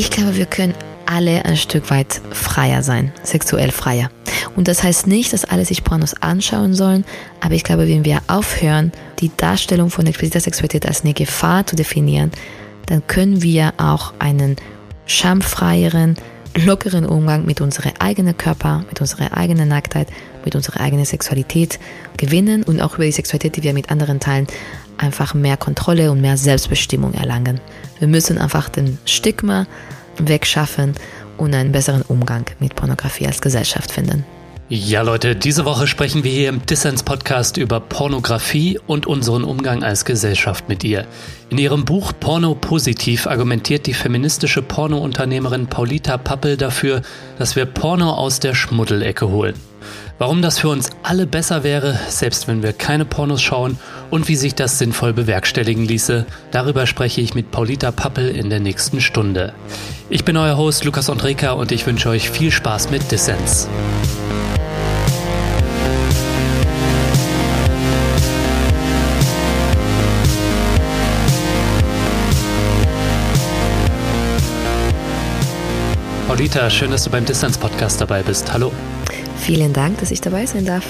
Ich glaube, wir können alle ein Stück weit freier sein, sexuell freier. Und das heißt nicht, dass alle sich Pornos anschauen sollen, aber ich glaube, wenn wir aufhören, die Darstellung von expliziter Sexualität als eine Gefahr zu definieren, dann können wir auch einen schamfreieren, lockeren Umgang mit unserem eigenen Körper, mit unserer eigenen Nacktheit, mit unserer eigenen Sexualität gewinnen und auch über die Sexualität, die wir mit anderen teilen, einfach mehr Kontrolle und mehr Selbstbestimmung erlangen. Wir müssen einfach den Stigma wegschaffen und einen besseren Umgang mit Pornografie als Gesellschaft finden. Ja, Leute, diese Woche sprechen wir hier im Dissens-Podcast über Pornografie und unseren Umgang als Gesellschaft mit ihr. In ihrem Buch Porno Positiv argumentiert die feministische Pornounternehmerin Paulita Pappel dafür, dass wir Porno aus der Schmuddelecke holen. Warum das für uns alle besser wäre, selbst wenn wir keine Pornos schauen und wie sich das sinnvoll bewerkstelligen ließe, darüber spreche ich mit Paulita Pappel in der nächsten Stunde. Ich bin euer Host Lukas Andreka und ich wünsche euch viel Spaß mit Dissens. Paulita, schön, dass du beim Distanz-Podcast dabei bist. Hallo. Vielen Dank, dass ich dabei sein darf.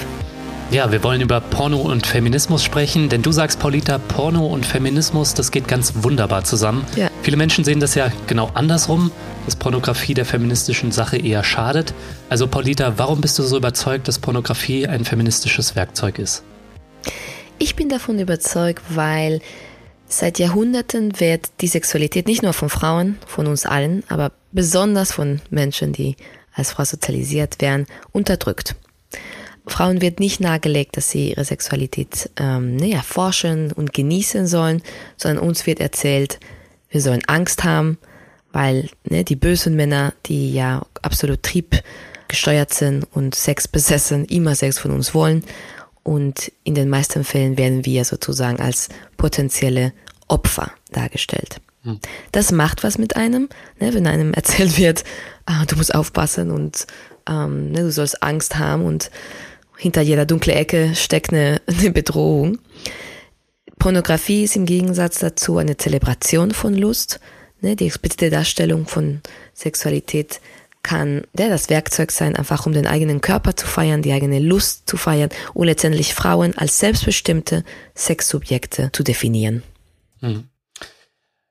Ja, wir wollen über Porno und Feminismus sprechen, denn du sagst, Paulita, Porno und Feminismus, das geht ganz wunderbar zusammen. Ja. Viele Menschen sehen das ja genau andersrum, dass Pornografie der feministischen Sache eher schadet. Also Paulita, warum bist du so überzeugt, dass Pornografie ein feministisches Werkzeug ist? Ich bin davon überzeugt, weil Seit Jahrhunderten wird die Sexualität nicht nur von Frauen, von uns allen, aber besonders von Menschen, die als Frau sozialisiert werden, unterdrückt. Frauen wird nicht nahegelegt, dass sie ihre Sexualität ähm, ne, erforschen und genießen sollen, sondern uns wird erzählt, wir sollen Angst haben, weil ne, die bösen Männer, die ja absolut triebgesteuert sind und Sex besessen, immer Sex von uns wollen und in den meisten Fällen werden wir sozusagen als potenzielle Opfer dargestellt. Hm. Das macht was mit einem, ne, wenn einem erzählt wird, ah, du musst aufpassen und ähm, ne, du sollst Angst haben und hinter jeder dunkle Ecke steckt eine, eine Bedrohung. Pornografie ist im Gegensatz dazu eine Zelebration von Lust. Ne, die explizite Darstellung von Sexualität kann der das Werkzeug sein, einfach um den eigenen Körper zu feiern, die eigene Lust zu feiern und letztendlich Frauen als selbstbestimmte Sexsubjekte zu definieren. Hm.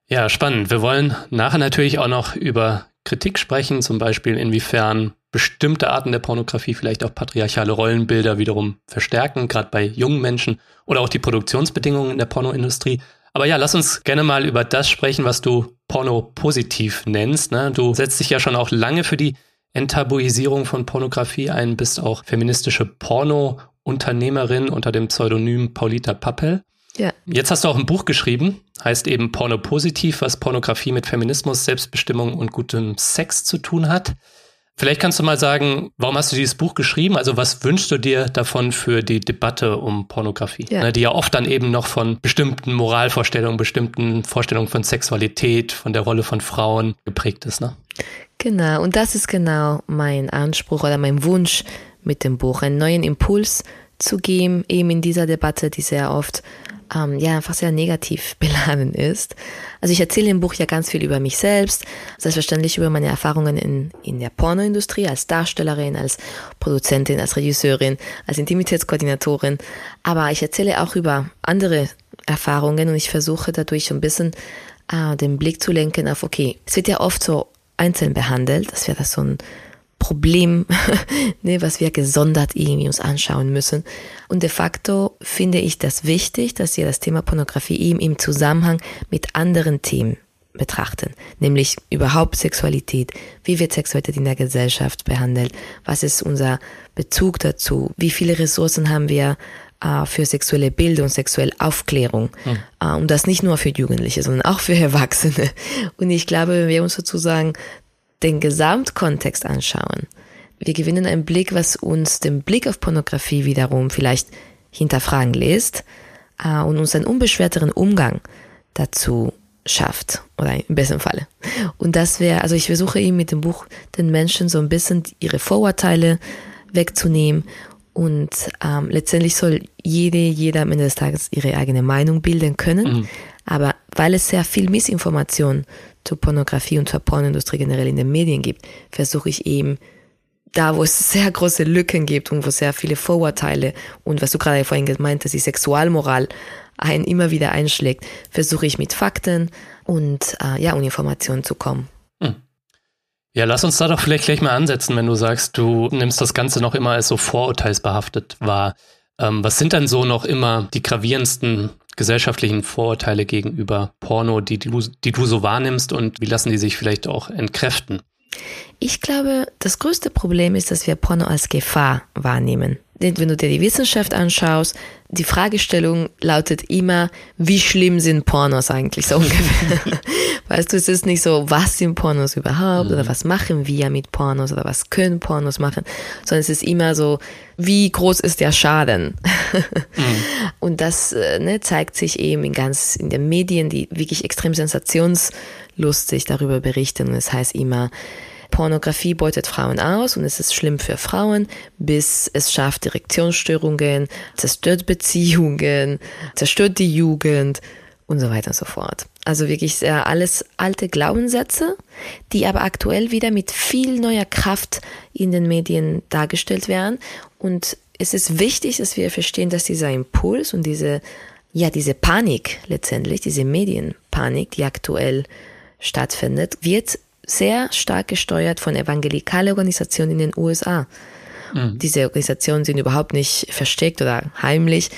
Ja, spannend. Wir wollen nachher natürlich auch noch über Kritik sprechen, zum Beispiel inwiefern bestimmte Arten der Pornografie vielleicht auch patriarchale Rollenbilder wiederum verstärken, gerade bei jungen Menschen oder auch die Produktionsbedingungen in der Pornoindustrie. Aber ja, lass uns gerne mal über das sprechen, was du Porno positiv nennst. Ne? Du setzt dich ja schon auch lange für die Enttabuisierung von Pornografie ein, bist auch feministische Porno-Unternehmerin unter dem Pseudonym Paulita Pappel. Ja. Jetzt hast du auch ein Buch geschrieben, heißt eben Porno positiv, was Pornografie mit Feminismus, Selbstbestimmung und gutem Sex zu tun hat. Vielleicht kannst du mal sagen, warum hast du dieses Buch geschrieben? Also was wünschst du dir davon für die Debatte um Pornografie? Ja. Ne, die ja oft dann eben noch von bestimmten Moralvorstellungen, bestimmten Vorstellungen von Sexualität, von der Rolle von Frauen geprägt ist. Ne? Genau, und das ist genau mein Anspruch oder mein Wunsch mit dem Buch, einen neuen Impuls zu geben, eben in dieser Debatte, die sehr oft ähm, ja einfach sehr negativ beladen ist. Also ich erzähle im Buch ja ganz viel über mich selbst, selbstverständlich über meine Erfahrungen in, in der Pornoindustrie als Darstellerin, als Produzentin, als Regisseurin, als Intimitätskoordinatorin, aber ich erzähle auch über andere Erfahrungen und ich versuche dadurch ein bisschen äh, den Blick zu lenken auf, okay, es wird ja oft so einzeln behandelt, das wäre das so ein Problem, ne, was wir gesondert irgendwie uns anschauen müssen. Und de facto finde ich das wichtig, dass wir das Thema Pornografie eben im Zusammenhang mit anderen Themen betrachten, nämlich überhaupt Sexualität, wie wird Sexualität in der Gesellschaft behandelt, was ist unser Bezug dazu, wie viele Ressourcen haben wir äh, für sexuelle Bildung, sexuelle Aufklärung hm. äh, und das nicht nur für Jugendliche, sondern auch für Erwachsene. Und ich glaube, wenn wir uns sozusagen den Gesamtkontext anschauen, wir gewinnen einen Blick, was uns den Blick auf Pornografie wiederum vielleicht hinterfragen lässt äh, und uns einen unbeschwerteren Umgang dazu schafft oder im besten Falle. Und das wäre, also ich versuche eben mit dem Buch den Menschen so ein bisschen ihre Vorurteile wegzunehmen und ähm, letztendlich soll jede, jeder am Ende des Tages ihre eigene Meinung bilden können. Mhm. Aber weil es sehr viel Missinformation zur Pornografie und zur Pornindustrie generell in den Medien gibt, versuche ich eben da, wo es sehr große Lücken gibt und wo sehr viele Vorurteile und was du gerade vorhin gemeint hast, die Sexualmoral ein immer wieder einschlägt, versuche ich mit Fakten und äh, ja, und Informationen zu kommen. Hm. Ja, lass uns da doch vielleicht gleich mal ansetzen, wenn du sagst, du nimmst das Ganze noch immer als so vorurteilsbehaftet wahr. Ähm, was sind dann so noch immer die gravierendsten gesellschaftlichen Vorurteile gegenüber Porno, die du, die du so wahrnimmst und wie lassen die sich vielleicht auch entkräften? Ich glaube, das größte Problem ist, dass wir Porno als Gefahr wahrnehmen. Denn wenn du dir die Wissenschaft anschaust, die Fragestellung lautet immer, wie schlimm sind Pornos eigentlich so ungefähr? weißt du, es ist nicht so, was sind Pornos überhaupt oder mhm. was machen wir mit Pornos oder was können Pornos machen, sondern es ist immer so, wie groß ist der Schaden? mhm. Und das äh, ne, zeigt sich eben in ganz in den Medien, die wirklich extrem sensationslustig darüber berichten. Und es heißt immer, Pornografie beutet Frauen aus und es ist schlimm für Frauen, bis es schafft Direktionsstörungen, zerstört Beziehungen, zerstört die Jugend und so weiter und so fort. Also wirklich alles alte Glaubenssätze, die aber aktuell wieder mit viel neuer Kraft in den Medien dargestellt werden. Und es ist wichtig, dass wir verstehen, dass dieser Impuls und diese, ja, diese Panik letztendlich, diese Medienpanik, die aktuell stattfindet, wird sehr stark gesteuert von evangelikalen Organisationen in den USA. Mhm. Diese Organisationen sind überhaupt nicht versteckt oder heimlich.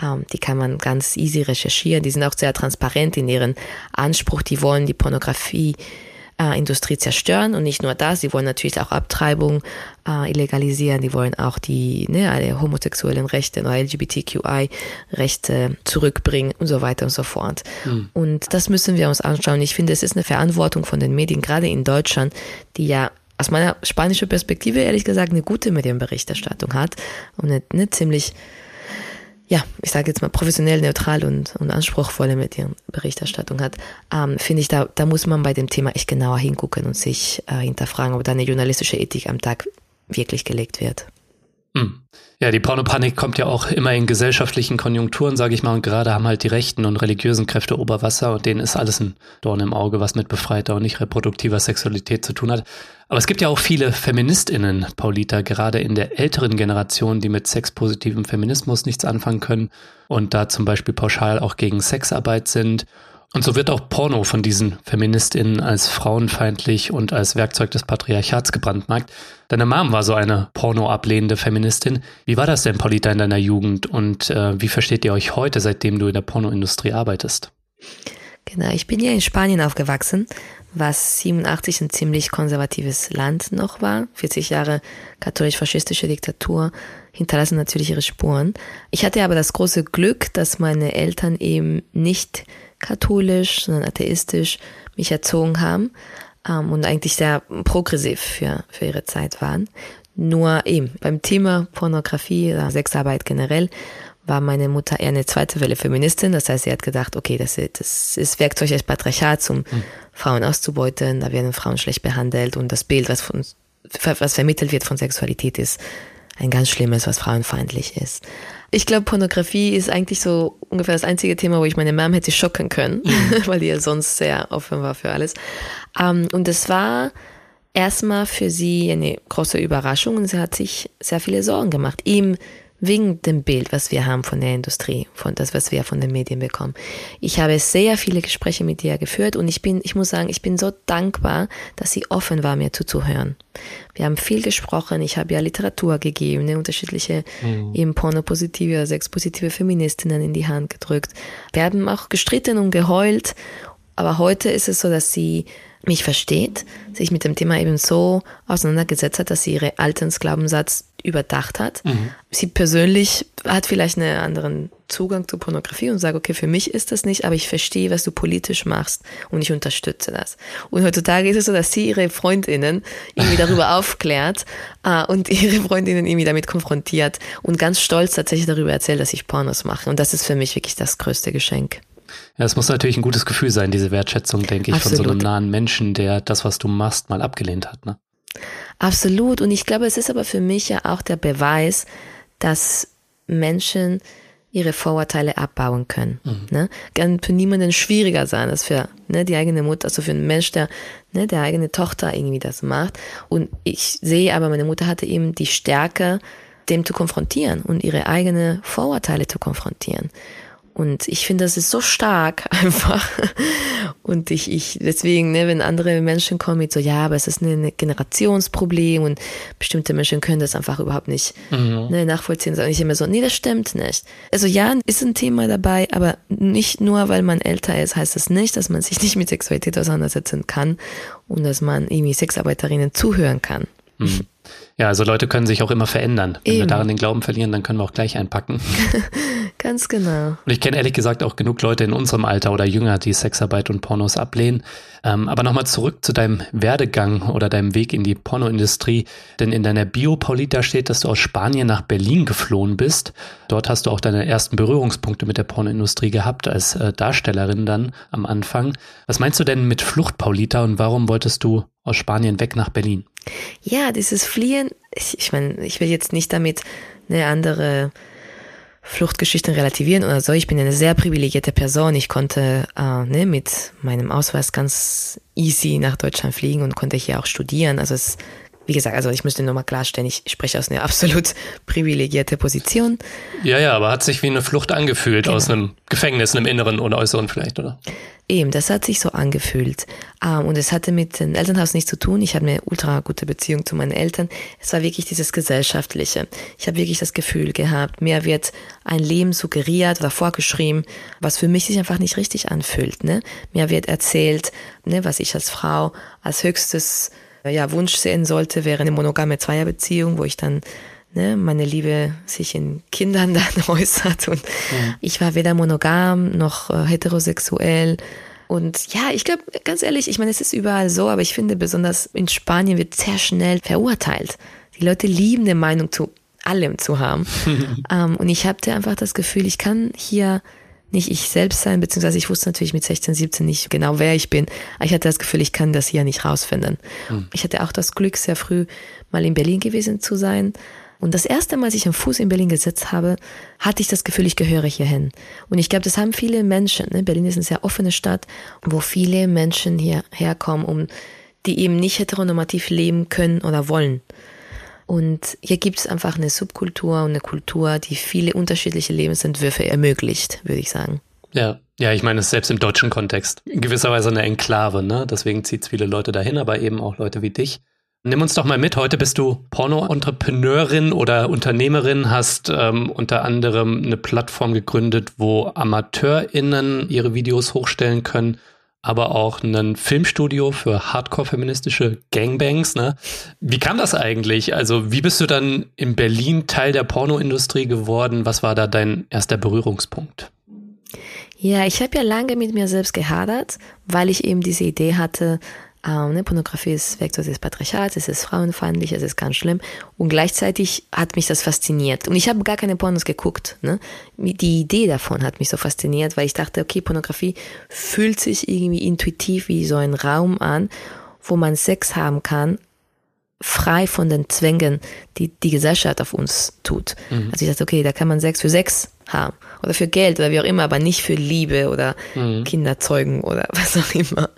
Ähm, die kann man ganz easy recherchieren. Die sind auch sehr transparent in ihren Anspruch. Die wollen die Pornografie äh, Industrie zerstören und nicht nur das, sie wollen natürlich auch Abtreibung äh, illegalisieren, die wollen auch die ne, alle homosexuellen Rechte oder LGBTQI-Rechte zurückbringen und so weiter und so fort. Mhm. Und das müssen wir uns anschauen. Ich finde, es ist eine Verantwortung von den Medien, gerade in Deutschland, die ja aus meiner spanischen Perspektive ehrlich gesagt eine gute Medienberichterstattung hat und eine, eine ziemlich ja, ich sage jetzt mal professionell, neutral und, und anspruchsvolle Medienberichterstattung hat, ähm, finde ich, da, da muss man bei dem Thema echt genauer hingucken und sich äh, hinterfragen, ob da eine journalistische Ethik am Tag wirklich gelegt wird. Hm. Ja, die Pornopanik kommt ja auch immer in gesellschaftlichen Konjunkturen, sage ich mal, und gerade haben halt die rechten und religiösen Kräfte Oberwasser und denen ist alles ein Dorn im Auge, was mit befreiter und nicht reproduktiver Sexualität zu tun hat. Aber es gibt ja auch viele Feministinnen, Paulita, gerade in der älteren Generation, die mit sexpositivem Feminismus nichts anfangen können und da zum Beispiel pauschal auch gegen Sexarbeit sind und so wird auch Porno von diesen Feministinnen als frauenfeindlich und als Werkzeug des Patriarchats gebrandmarkt. Deine Mom war so eine pornoablehnende Feministin. Wie war das denn, Paulita, in deiner Jugend und äh, wie versteht ihr euch heute, seitdem du in der Pornoindustrie arbeitest? Genau, ich bin ja in Spanien aufgewachsen, was 87 ein ziemlich konservatives Land noch war. 40 Jahre katholisch-faschistische Diktatur hinterlassen natürlich ihre Spuren. Ich hatte aber das große Glück, dass meine Eltern eben nicht katholisch, sondern atheistisch mich erzogen haben ähm, und eigentlich sehr progressiv für, für ihre Zeit waren. Nur eben beim Thema Pornografie oder Sexarbeit generell war meine Mutter eher eine zweite Welle Feministin. Das heißt, sie hat gedacht, okay, das, das ist Werkzeug des Patriarchats, um mhm. Frauen auszubeuten. Da werden Frauen schlecht behandelt und das Bild, was, von, was vermittelt wird von Sexualität, ist ein ganz schlimmes, was frauenfeindlich ist. Ich glaube, Pornografie ist eigentlich so ungefähr das einzige Thema, wo ich meine Mom hätte schocken können, mhm. weil die ja sonst sehr offen war für alles. Um, ähm, und es war erstmal für sie eine große Überraschung und sie hat sich sehr viele Sorgen gemacht. Ihm wegen dem Bild, was wir haben von der Industrie, von das, was wir von den Medien bekommen. Ich habe sehr viele Gespräche mit ihr geführt und ich bin, ich muss sagen, ich bin so dankbar, dass sie offen war, mir zuzuhören. Wir haben viel gesprochen, ich habe ja Literatur gegeben, ne, unterschiedliche mhm. eben pornopositive oder sexpositive Feministinnen in die Hand gedrückt. Wir haben auch gestritten und geheult, aber heute ist es so, dass sie mich versteht, sich mit dem Thema eben so auseinandergesetzt hat, dass sie ihre Alternsglaubenssatz überdacht hat. Mhm. Sie persönlich hat vielleicht einen anderen Zugang zu Pornografie und sagt, okay, für mich ist das nicht, aber ich verstehe, was du politisch machst und ich unterstütze das. Und heutzutage ist es so, dass sie ihre Freundinnen irgendwie darüber aufklärt äh, und ihre Freundinnen irgendwie damit konfrontiert und ganz stolz tatsächlich darüber erzählt, dass ich Pornos mache. Und das ist für mich wirklich das größte Geschenk. Ja, es muss natürlich ein gutes Gefühl sein, diese Wertschätzung, denke ich, Absolut. von so einem nahen Menschen, der das, was du machst, mal abgelehnt hat. Ne? Absolut. Und ich glaube, es ist aber für mich ja auch der Beweis, dass Menschen ihre Vorurteile abbauen können. Mhm. Ne? Kann für niemanden schwieriger sein als für ne, die eigene Mutter, also für einen Mensch, der ne, der eigene Tochter irgendwie das macht. Und ich sehe aber, meine Mutter hatte eben die Stärke, dem zu konfrontieren und ihre eigenen Vorurteile zu konfrontieren. Und ich finde, das ist so stark einfach. Und ich, ich, deswegen, ne, wenn andere Menschen kommen mit so, ja, aber es ist ein Generationsproblem und bestimmte Menschen können das einfach überhaupt nicht mhm. ne, nachvollziehen. Und ich immer so, nee, das stimmt nicht. Also ja, ist ein Thema dabei, aber nicht nur, weil man älter ist, heißt das nicht, dass man sich nicht mit Sexualität auseinandersetzen kann und dass man irgendwie Sexarbeiterinnen zuhören kann. Mhm. Ja, also Leute können sich auch immer verändern. Wenn Eben. wir daran den Glauben verlieren, dann können wir auch gleich einpacken. Ganz genau. Und ich kenne ehrlich gesagt auch genug Leute in unserem Alter oder jünger, die Sexarbeit und Pornos ablehnen. Ähm, aber nochmal zurück zu deinem Werdegang oder deinem Weg in die Pornoindustrie. Denn in deiner Bio, Paulita, steht, dass du aus Spanien nach Berlin geflohen bist. Dort hast du auch deine ersten Berührungspunkte mit der Pornoindustrie gehabt, als äh, Darstellerin dann am Anfang. Was meinst du denn mit Flucht, Paulita, und warum wolltest du aus Spanien weg nach Berlin? Ja, dieses Fliehen, ich, ich meine, ich will jetzt nicht damit eine andere Fluchtgeschichten relativieren oder so. Ich bin eine sehr privilegierte Person. Ich konnte äh, ne, mit meinem Ausweis ganz easy nach Deutschland fliegen und konnte hier auch studieren. Also es wie gesagt, also ich müsste nur mal klarstellen, ich spreche aus einer absolut privilegierte Position. Ja, ja, aber hat sich wie eine Flucht angefühlt genau. aus einem Gefängnis, einem inneren oder äußeren vielleicht, oder? Eben, das hat sich so angefühlt. Um, und es hatte mit dem Elternhaus nichts zu tun. Ich habe eine ultra gute Beziehung zu meinen Eltern. Es war wirklich dieses Gesellschaftliche. Ich habe wirklich das Gefühl gehabt, mir wird ein Leben suggeriert oder vorgeschrieben, was für mich sich einfach nicht richtig anfühlt. Ne? Mir wird erzählt, ne, was ich als Frau als höchstes ja, Wunsch sehen sollte, wäre eine monogame Zweierbeziehung, wo ich dann ne, meine Liebe sich in Kindern dann äußert. Und ja. ich war weder monogam noch äh, heterosexuell. Und ja, ich glaube, ganz ehrlich, ich meine, es ist überall so, aber ich finde, besonders in Spanien wird sehr schnell verurteilt. Die Leute lieben eine Meinung zu allem zu haben. ähm, und ich hatte einfach das Gefühl, ich kann hier nicht ich selbst sein, beziehungsweise ich wusste natürlich mit 16, 17 nicht genau, wer ich bin. Aber ich hatte das Gefühl, ich kann das hier nicht rausfinden. Hm. Ich hatte auch das Glück, sehr früh mal in Berlin gewesen zu sein. Und das erste Mal, als ich einen Fuß in Berlin gesetzt habe, hatte ich das Gefühl, ich gehöre hierhin. Und ich glaube, das haben viele Menschen. Ne? Berlin ist eine sehr offene Stadt, wo viele Menschen hierher kommen, um die eben nicht heteronormativ leben können oder wollen. Und hier gibt es einfach eine Subkultur und eine Kultur, die viele unterschiedliche Lebensentwürfe ermöglicht, würde ich sagen. Ja, ja, ich meine, es ist selbst im deutschen Kontext in gewisser Weise eine Enklave, ne? Deswegen zieht es viele Leute dahin, aber eben auch Leute wie dich. Nimm uns doch mal mit. Heute bist du Porno-Entrepreneurin oder Unternehmerin, hast ähm, unter anderem eine Plattform gegründet, wo AmateurInnen ihre Videos hochstellen können aber auch ein Filmstudio für hardcore-feministische Gangbangs. Ne? Wie kam das eigentlich? Also wie bist du dann in Berlin Teil der Pornoindustrie geworden? Was war da dein erster Berührungspunkt? Ja, ich habe ja lange mit mir selbst gehadert, weil ich eben diese Idee hatte, ähm, ne, Pornografie ist Vektor des Patriarchats, es ist frauenfeindlich, es ist ganz schlimm. Und gleichzeitig hat mich das fasziniert. Und ich habe gar keine Pornos geguckt. Ne? Die Idee davon hat mich so fasziniert, weil ich dachte, okay, Pornografie fühlt sich irgendwie intuitiv wie so ein Raum an, wo man Sex haben kann, frei von den Zwängen, die die Gesellschaft auf uns tut. Mhm. Also ich dachte, okay, da kann man Sex für Sex haben oder für Geld oder wie auch immer, aber nicht für Liebe oder mhm. Kinder zeugen oder was auch immer.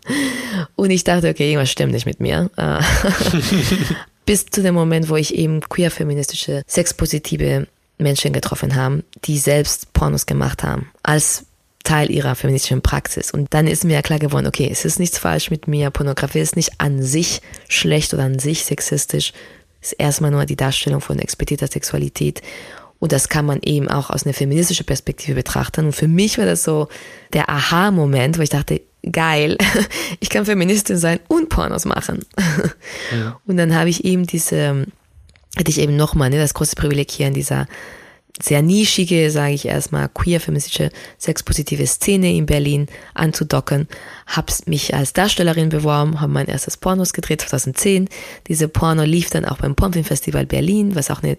Und ich dachte, okay, irgendwas stimmt nicht mit mir. Äh, bis zu dem Moment, wo ich eben queer-feministische, sexpositive Menschen getroffen habe, die selbst Pornos gemacht haben, als Teil ihrer feministischen Praxis. Und dann ist mir ja klar geworden, okay, es ist nichts falsch mit mir, Pornografie ist nicht an sich schlecht oder an sich sexistisch, es ist erstmal nur die Darstellung von expliziter Sexualität. Und das kann man eben auch aus einer feministischen Perspektive betrachten. Und für mich war das so der Aha-Moment, wo ich dachte, geil, ich kann Feministin sein und Pornos machen. Ja. Und dann habe ich eben diese, hatte ich eben nochmal ne, das große Privileg hier in dieser sehr nischige, sage ich erstmal, queer-feministische, sexpositive Szene in Berlin anzudocken. Hab's mich als Darstellerin beworben, habe mein erstes Pornos gedreht 2010. Diese Porno lief dann auch beim Pomfilm Festival Berlin, was auch eine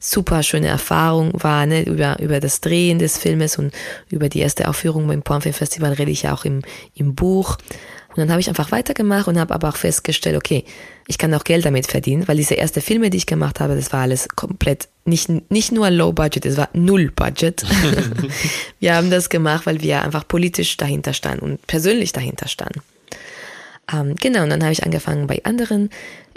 super schöne Erfahrung war, ne, über, über das Drehen des Filmes und über die erste Aufführung beim Pornfilm Festival rede ich ja auch im, im Buch. Und dann habe ich einfach weitergemacht und habe aber auch festgestellt, okay, ich kann auch Geld damit verdienen, weil diese erste Filme, die ich gemacht habe, das war alles komplett nicht, nicht nur Low Budget, es war Null Budget. wir haben das gemacht, weil wir einfach politisch dahinter standen und persönlich dahinter standen. Ähm, genau, und dann habe ich angefangen bei anderen,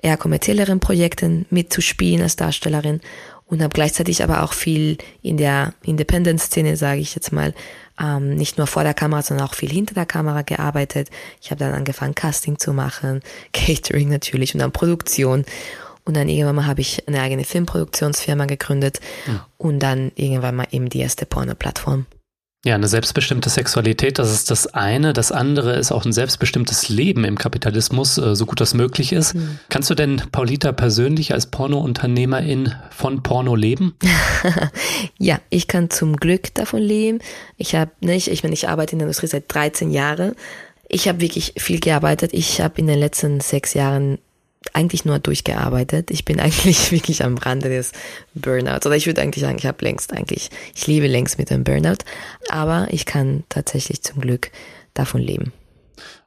eher kommerzielleren Projekten mitzuspielen als Darstellerin und habe gleichzeitig aber auch viel in der Independent-Szene, sage ich jetzt mal, ähm, nicht nur vor der Kamera, sondern auch viel hinter der Kamera gearbeitet. Ich habe dann angefangen, Casting zu machen, Catering natürlich und dann Produktion. Und dann irgendwann mal habe ich eine eigene Filmproduktionsfirma gegründet ja. und dann irgendwann mal eben die erste Porno-Plattform. Ja, eine selbstbestimmte Sexualität, das ist das eine. Das andere ist auch ein selbstbestimmtes Leben im Kapitalismus, äh, so gut das möglich ist. Mhm. Kannst du denn, Paulita, persönlich als Porno-Unternehmerin von Porno leben? ja, ich kann zum Glück davon leben. Ich habe nicht, ich meine, ich arbeite in der Industrie seit 13 Jahren. Ich habe wirklich viel gearbeitet. Ich habe in den letzten sechs Jahren eigentlich nur durchgearbeitet. Ich bin eigentlich wirklich am Rande des Burnouts. Oder ich würde eigentlich sagen, ich habe längst eigentlich, ich lebe längst mit dem Burnout. Aber ich kann tatsächlich zum Glück davon leben.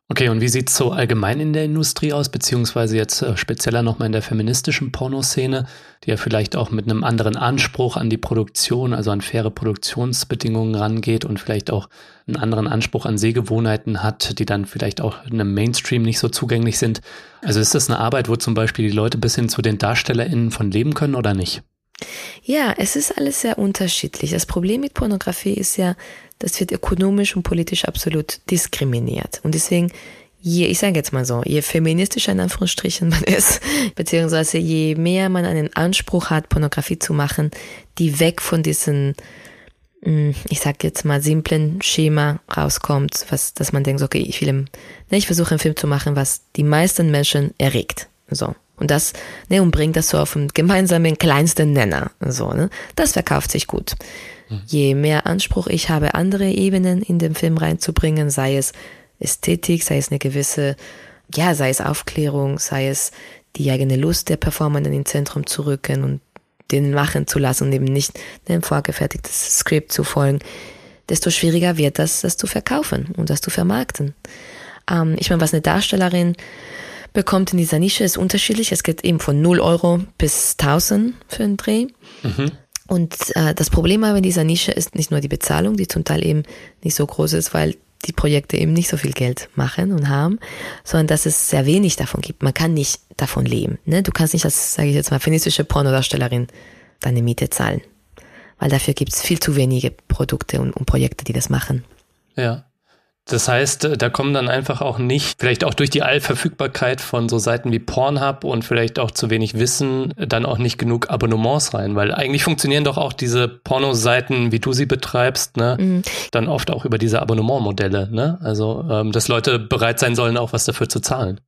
Okay, und wie sieht es so allgemein in der Industrie aus, beziehungsweise jetzt äh, spezieller nochmal in der feministischen Pornoszene, die ja vielleicht auch mit einem anderen Anspruch an die Produktion, also an faire Produktionsbedingungen rangeht und vielleicht auch einen anderen Anspruch an Sehgewohnheiten hat, die dann vielleicht auch in einem Mainstream nicht so zugänglich sind. Also ist das eine Arbeit, wo zum Beispiel die Leute bis hin zu den DarstellerInnen von leben können oder nicht? Ja, es ist alles sehr unterschiedlich. Das Problem mit Pornografie ist ja, das wird ökonomisch und politisch absolut diskriminiert. Und deswegen, je, ich sage jetzt mal so, je feministischer in Anführungsstrichen man ist, beziehungsweise je mehr man einen Anspruch hat, Pornografie zu machen, die weg von diesen, hm, ich sag jetzt mal, simplen Schema rauskommt, was, dass man denkt, okay, ich will, ne, ich versuche einen Film zu machen, was die meisten Menschen erregt. So. Und das, ne, und bringt das so auf einen gemeinsamen kleinsten Nenner. So, ne? Das verkauft sich gut. Je mehr Anspruch ich habe, andere Ebenen in den Film reinzubringen, sei es Ästhetik, sei es eine gewisse, ja, sei es Aufklärung, sei es die eigene Lust der Performenden ins Zentrum zu rücken und den machen zu lassen und eben nicht einem vorgefertigtes Skript zu folgen, desto schwieriger wird das, das zu verkaufen und das zu vermarkten. Ähm, ich meine, was eine Darstellerin bekommt in dieser Nische ist unterschiedlich. Es geht eben von 0 Euro bis 1000 für einen Dreh. Mhm. Und äh, das Problem aber in dieser Nische ist nicht nur die Bezahlung, die zum Teil eben nicht so groß ist, weil die Projekte eben nicht so viel Geld machen und haben, sondern dass es sehr wenig davon gibt. Man kann nicht davon leben. Ne? Du kannst nicht als, sage ich jetzt mal, feministische Pornodarstellerin deine Miete zahlen. Weil dafür gibt es viel zu wenige Produkte und, und Projekte, die das machen. Ja. Das heißt, äh, da kommen dann einfach auch nicht, vielleicht auch durch die Allverfügbarkeit von so Seiten wie Pornhub und vielleicht auch zu wenig Wissen, dann auch nicht genug Abonnements rein, weil eigentlich funktionieren doch auch diese Pornoseiten, wie du sie betreibst, ne, mhm. dann oft auch über diese Abonnementmodelle, ne? Also, ähm, dass Leute bereit sein sollen, auch was dafür zu zahlen.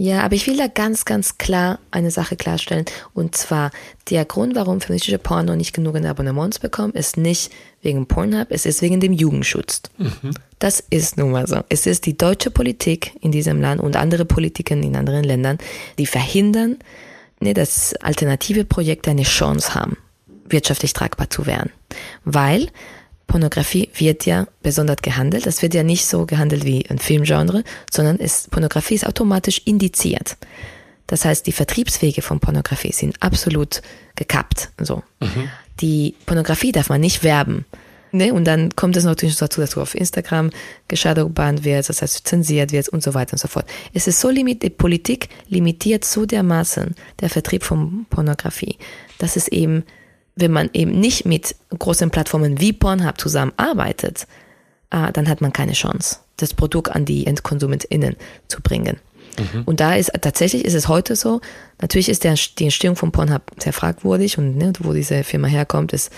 Ja, aber ich will da ganz, ganz klar eine Sache klarstellen. Und zwar, der Grund, warum feministische Porno nicht genug Abonnements bekommen, ist nicht wegen Pornhub, es ist wegen dem Jugendschutz. Mhm. Das ist nun mal so. Es ist die deutsche Politik in diesem Land und andere Politiken in anderen Ländern, die verhindern, ne, dass alternative Projekte eine Chance haben, wirtschaftlich tragbar zu werden. Weil Pornografie wird ja besonders gehandelt. Das wird ja nicht so gehandelt wie ein Filmgenre, sondern ist, Pornografie ist automatisch indiziert. Das heißt, die Vertriebswege von Pornografie sind absolut gekappt. So. Mhm. Die Pornografie darf man nicht werben. Ne? Und dann kommt es natürlich dazu, dass du auf Instagram geshadowbanned wirst, das heißt zensiert wirst und so weiter und so fort. Es ist so limitiert, die Politik limitiert so dermaßen der Vertrieb von Pornografie, dass es eben wenn man eben nicht mit großen Plattformen wie Pornhub zusammenarbeitet, äh, dann hat man keine Chance, das Produkt an die EndkonsumentInnen zu bringen. Mhm. Und da ist tatsächlich ist es heute so, natürlich ist der, die Entstehung von Pornhub sehr fragwürdig und ne, wo diese Firma herkommt, ist,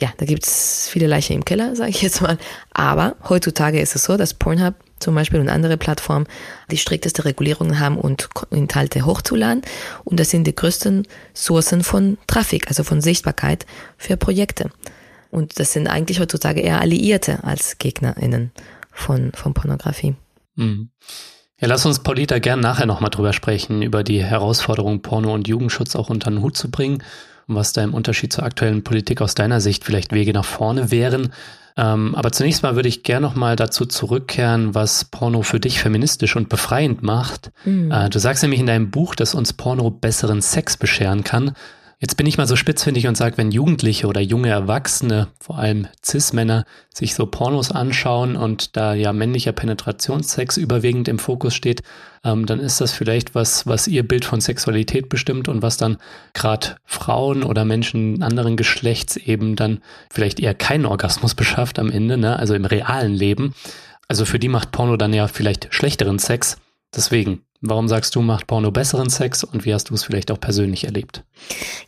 ja, da gibt es viele Leichen im Keller, sage ich jetzt mal. Aber heutzutage ist es so, dass Pornhub zum Beispiel und andere Plattformen die strikteste Regulierungen haben und Inhalte hochzuladen. Und das sind die größten Sourcen von Traffic, also von Sichtbarkeit für Projekte. Und das sind eigentlich heutzutage eher Alliierte als GegnerInnen von, von Pornografie. Mhm. Ja, lass uns, Paulita, gern nachher nochmal drüber sprechen, über die Herausforderung, Porno und Jugendschutz auch unter den Hut zu bringen und was da im Unterschied zur aktuellen Politik aus deiner Sicht vielleicht Wege nach vorne wären. Ähm, aber zunächst mal würde ich gerne noch mal dazu zurückkehren, was Porno für dich feministisch und befreiend macht. Mhm. Äh, du sagst nämlich in deinem Buch, dass uns Porno besseren Sex bescheren kann. Jetzt bin ich mal so spitzfindig und sage, wenn Jugendliche oder junge Erwachsene, vor allem Cis-Männer, sich so Pornos anschauen und da ja männlicher Penetrationssex überwiegend im Fokus steht, ähm, dann ist das vielleicht was, was ihr Bild von Sexualität bestimmt und was dann gerade Frauen oder Menschen anderen Geschlechts eben dann vielleicht eher keinen Orgasmus beschafft am Ende, ne? also im realen Leben. Also für die macht Porno dann ja vielleicht schlechteren Sex. Deswegen, Warum sagst du, macht Porno besseren Sex und wie hast du es vielleicht auch persönlich erlebt?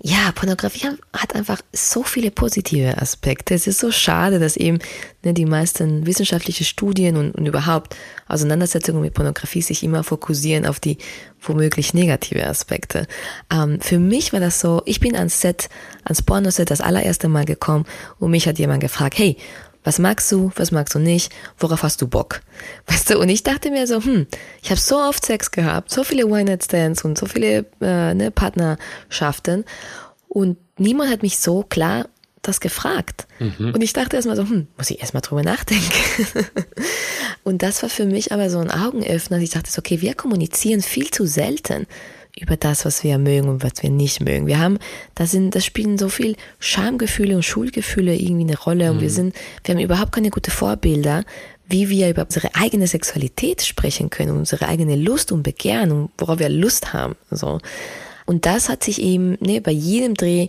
Ja, Pornografie hat einfach so viele positive Aspekte. Es ist so schade, dass eben ne, die meisten wissenschaftlichen Studien und, und überhaupt Auseinandersetzungen mit Pornografie sich immer fokussieren auf die womöglich negative Aspekte. Ähm, für mich war das so, ich bin ans Set, ans Pornoset das allererste Mal gekommen und mich hat jemand gefragt, hey, was magst du, was magst du nicht, worauf hast du Bock? Weißt du, und ich dachte mir so, hm, ich habe so oft Sex gehabt, so viele One-Night-Stands und so viele äh, ne, Partnerschaften und niemand hat mich so klar das gefragt. Mhm. Und ich dachte erstmal so, hm, muss ich erstmal drüber nachdenken. und das war für mich aber so ein Augenöffner. Ich dachte so, okay, wir kommunizieren viel zu selten über das, was wir mögen und was wir nicht mögen. Wir haben, da sind, das spielen so viel Schamgefühle und Schuldgefühle irgendwie eine Rolle und wir mhm. sind, wir haben überhaupt keine gute Vorbilder, wie wir über unsere eigene Sexualität sprechen können, unsere eigene Lust und Begehren und worauf wir Lust haben, so. Und das hat sich eben, ne, bei jedem Dreh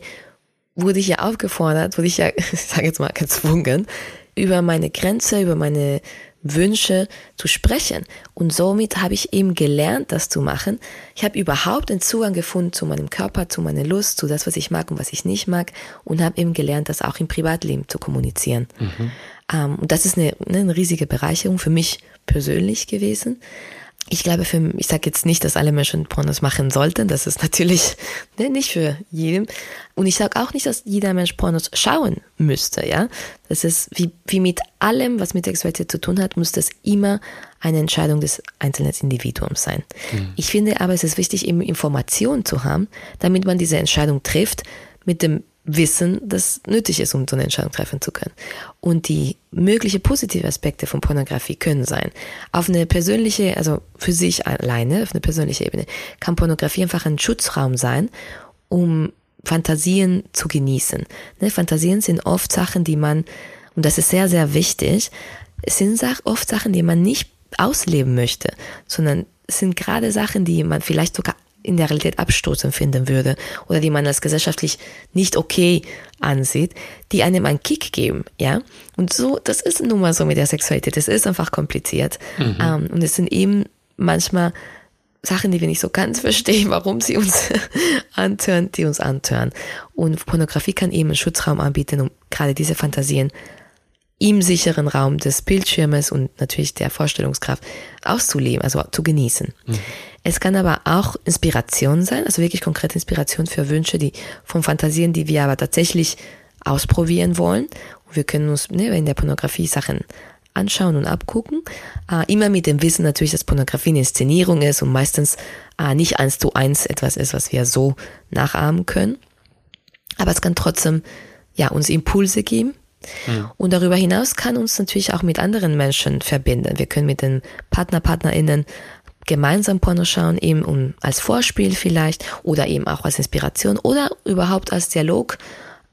wurde ich ja aufgefordert, wurde ich ja, ich sage jetzt mal gezwungen, über meine Grenze, über meine Wünsche zu sprechen. Und somit habe ich eben gelernt, das zu machen. Ich habe überhaupt einen Zugang gefunden zu meinem Körper, zu meiner Lust, zu das, was ich mag und was ich nicht mag. Und habe eben gelernt, das auch im Privatleben zu kommunizieren. Mhm. Ähm, und das ist eine, eine riesige Bereicherung für mich persönlich gewesen ich glaube, für, ich sage jetzt nicht, dass alle Menschen Pornos machen sollten. Das ist natürlich ne, nicht für jeden. Und ich sage auch nicht, dass jeder Mensch Pornos schauen müsste. Ja, das ist wie, wie mit allem, was mit Sexualität zu tun hat, muss das immer eine Entscheidung des einzelnen Individuums sein. Mhm. Ich finde aber, es ist wichtig, eben Informationen zu haben, damit man diese Entscheidung trifft mit dem wissen, das nötig ist, um so eine Entscheidung treffen zu können. Und die mögliche positive Aspekte von Pornografie können sein. Auf eine persönliche, also für sich alleine, auf eine persönliche Ebene, kann Pornografie einfach ein Schutzraum sein, um Fantasien zu genießen. Ne, Fantasien sind oft Sachen, die man, und das ist sehr, sehr wichtig, es sind oft Sachen, die man nicht ausleben möchte, sondern es sind gerade Sachen, die man vielleicht sogar in der Realität abstoßend finden würde oder die man als gesellschaftlich nicht okay ansieht, die einem einen Kick geben, ja. Und so, das ist nun mal so mit der Sexualität. Es ist einfach kompliziert. Mhm. Ähm, und es sind eben manchmal Sachen, die wir nicht so ganz verstehen, warum sie uns antören, die uns antören. Und Pornografie kann eben einen Schutzraum anbieten, um gerade diese Fantasien im sicheren Raum des Bildschirmes und natürlich der Vorstellungskraft auszuleben, also zu genießen. Mhm. Es kann aber auch Inspiration sein, also wirklich konkrete Inspiration für Wünsche, die von Fantasien, die wir aber tatsächlich ausprobieren wollen. Und wir können uns ne, in der Pornografie Sachen anschauen und abgucken. Äh, immer mit dem Wissen natürlich, dass Pornografie eine Inszenierung ist und meistens äh, nicht eins zu eins etwas ist, was wir so nachahmen können. Aber es kann trotzdem ja uns Impulse geben. Ja. Und darüber hinaus kann uns natürlich auch mit anderen Menschen verbinden. Wir können mit den Partner, Partnerinnen gemeinsam Porno schauen, eben um, als Vorspiel vielleicht oder eben auch als Inspiration oder überhaupt als Dialog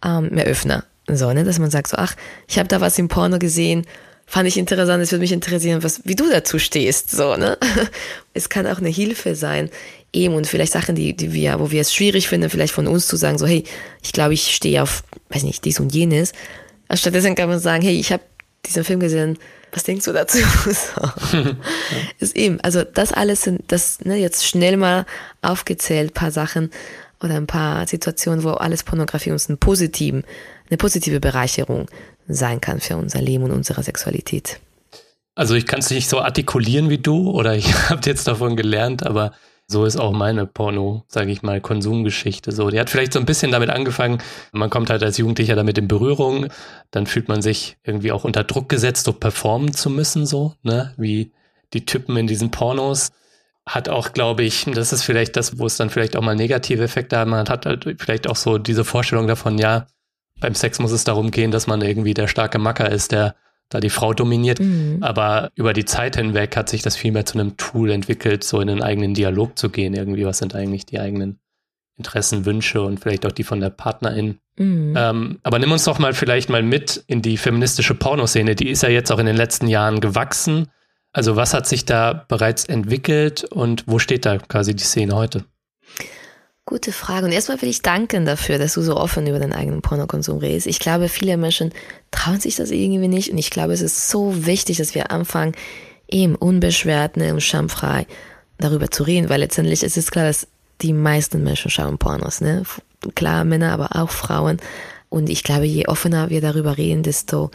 ähm, Eröffner. So, ne, dass man sagt so, ach, ich habe da was im Porno gesehen, fand ich interessant, es würde mich interessieren, was, wie du dazu stehst. So, ne? Es kann auch eine Hilfe sein, eben und vielleicht Sachen, die, die wir, wo wir es schwierig finden, vielleicht von uns zu sagen, so, hey, ich glaube, ich stehe auf, weiß nicht, dies und jenes. Stattdessen kann man sagen, hey, ich habe diesen Film gesehen, was denkst du dazu? so. ist eben, also das alles sind, das ne, jetzt schnell mal aufgezählt, paar Sachen oder ein paar Situationen, wo alles Pornografie uns einen positiven, eine positive Bereicherung sein kann für unser Leben und unsere Sexualität. Also ich kann es nicht so artikulieren wie du oder ich habe jetzt davon gelernt, aber so ist auch meine Porno, sage ich mal, Konsumgeschichte so. Die hat vielleicht so ein bisschen damit angefangen, man kommt halt als Jugendlicher damit in Berührung, dann fühlt man sich irgendwie auch unter Druck gesetzt, so performen zu müssen, so, ne, wie die Typen in diesen Pornos. hat auch, glaube ich, das ist vielleicht das, wo es dann vielleicht auch mal negative Effekte hat. Man hat halt vielleicht auch so diese Vorstellung davon, ja, beim Sex muss es darum gehen, dass man irgendwie der starke Macker ist, der da die Frau dominiert. Mhm. Aber über die Zeit hinweg hat sich das vielmehr zu einem Tool entwickelt, so in einen eigenen Dialog zu gehen. Irgendwie, was sind eigentlich die eigenen Interessen, Wünsche und vielleicht auch die von der Partnerin. Mhm. Ähm, aber nimm uns doch mal vielleicht mal mit in die feministische Pornoszene. Die ist ja jetzt auch in den letzten Jahren gewachsen. Also was hat sich da bereits entwickelt und wo steht da quasi die Szene heute? Gute Frage. Und erstmal will ich danken dafür, dass du so offen über deinen eigenen Pornokonsum redest. Ich glaube, viele Menschen trauen sich das irgendwie nicht. Und ich glaube, es ist so wichtig, dass wir anfangen, eben unbeschwert ne, schamfrei darüber zu reden, weil letztendlich ist es klar, dass die meisten Menschen schauen Pornos. Ne? Klar, Männer, aber auch Frauen. Und ich glaube, je offener wir darüber reden, desto,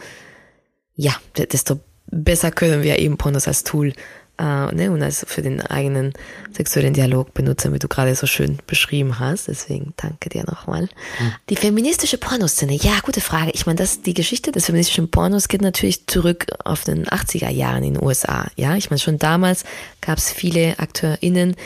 ja, desto besser können wir eben Pornos als Tool äh, ne, und als für den eigenen sexuellen Dialog benutzen, wie du gerade so schön beschrieben hast. Deswegen danke dir nochmal. Mhm. Die feministische Pornoszene, ja, gute Frage. Ich meine, das, die Geschichte des feministischen Pornos geht natürlich zurück auf den 80er Jahren in den USA. Ja, ich meine, schon damals gab es viele AkteurInnen,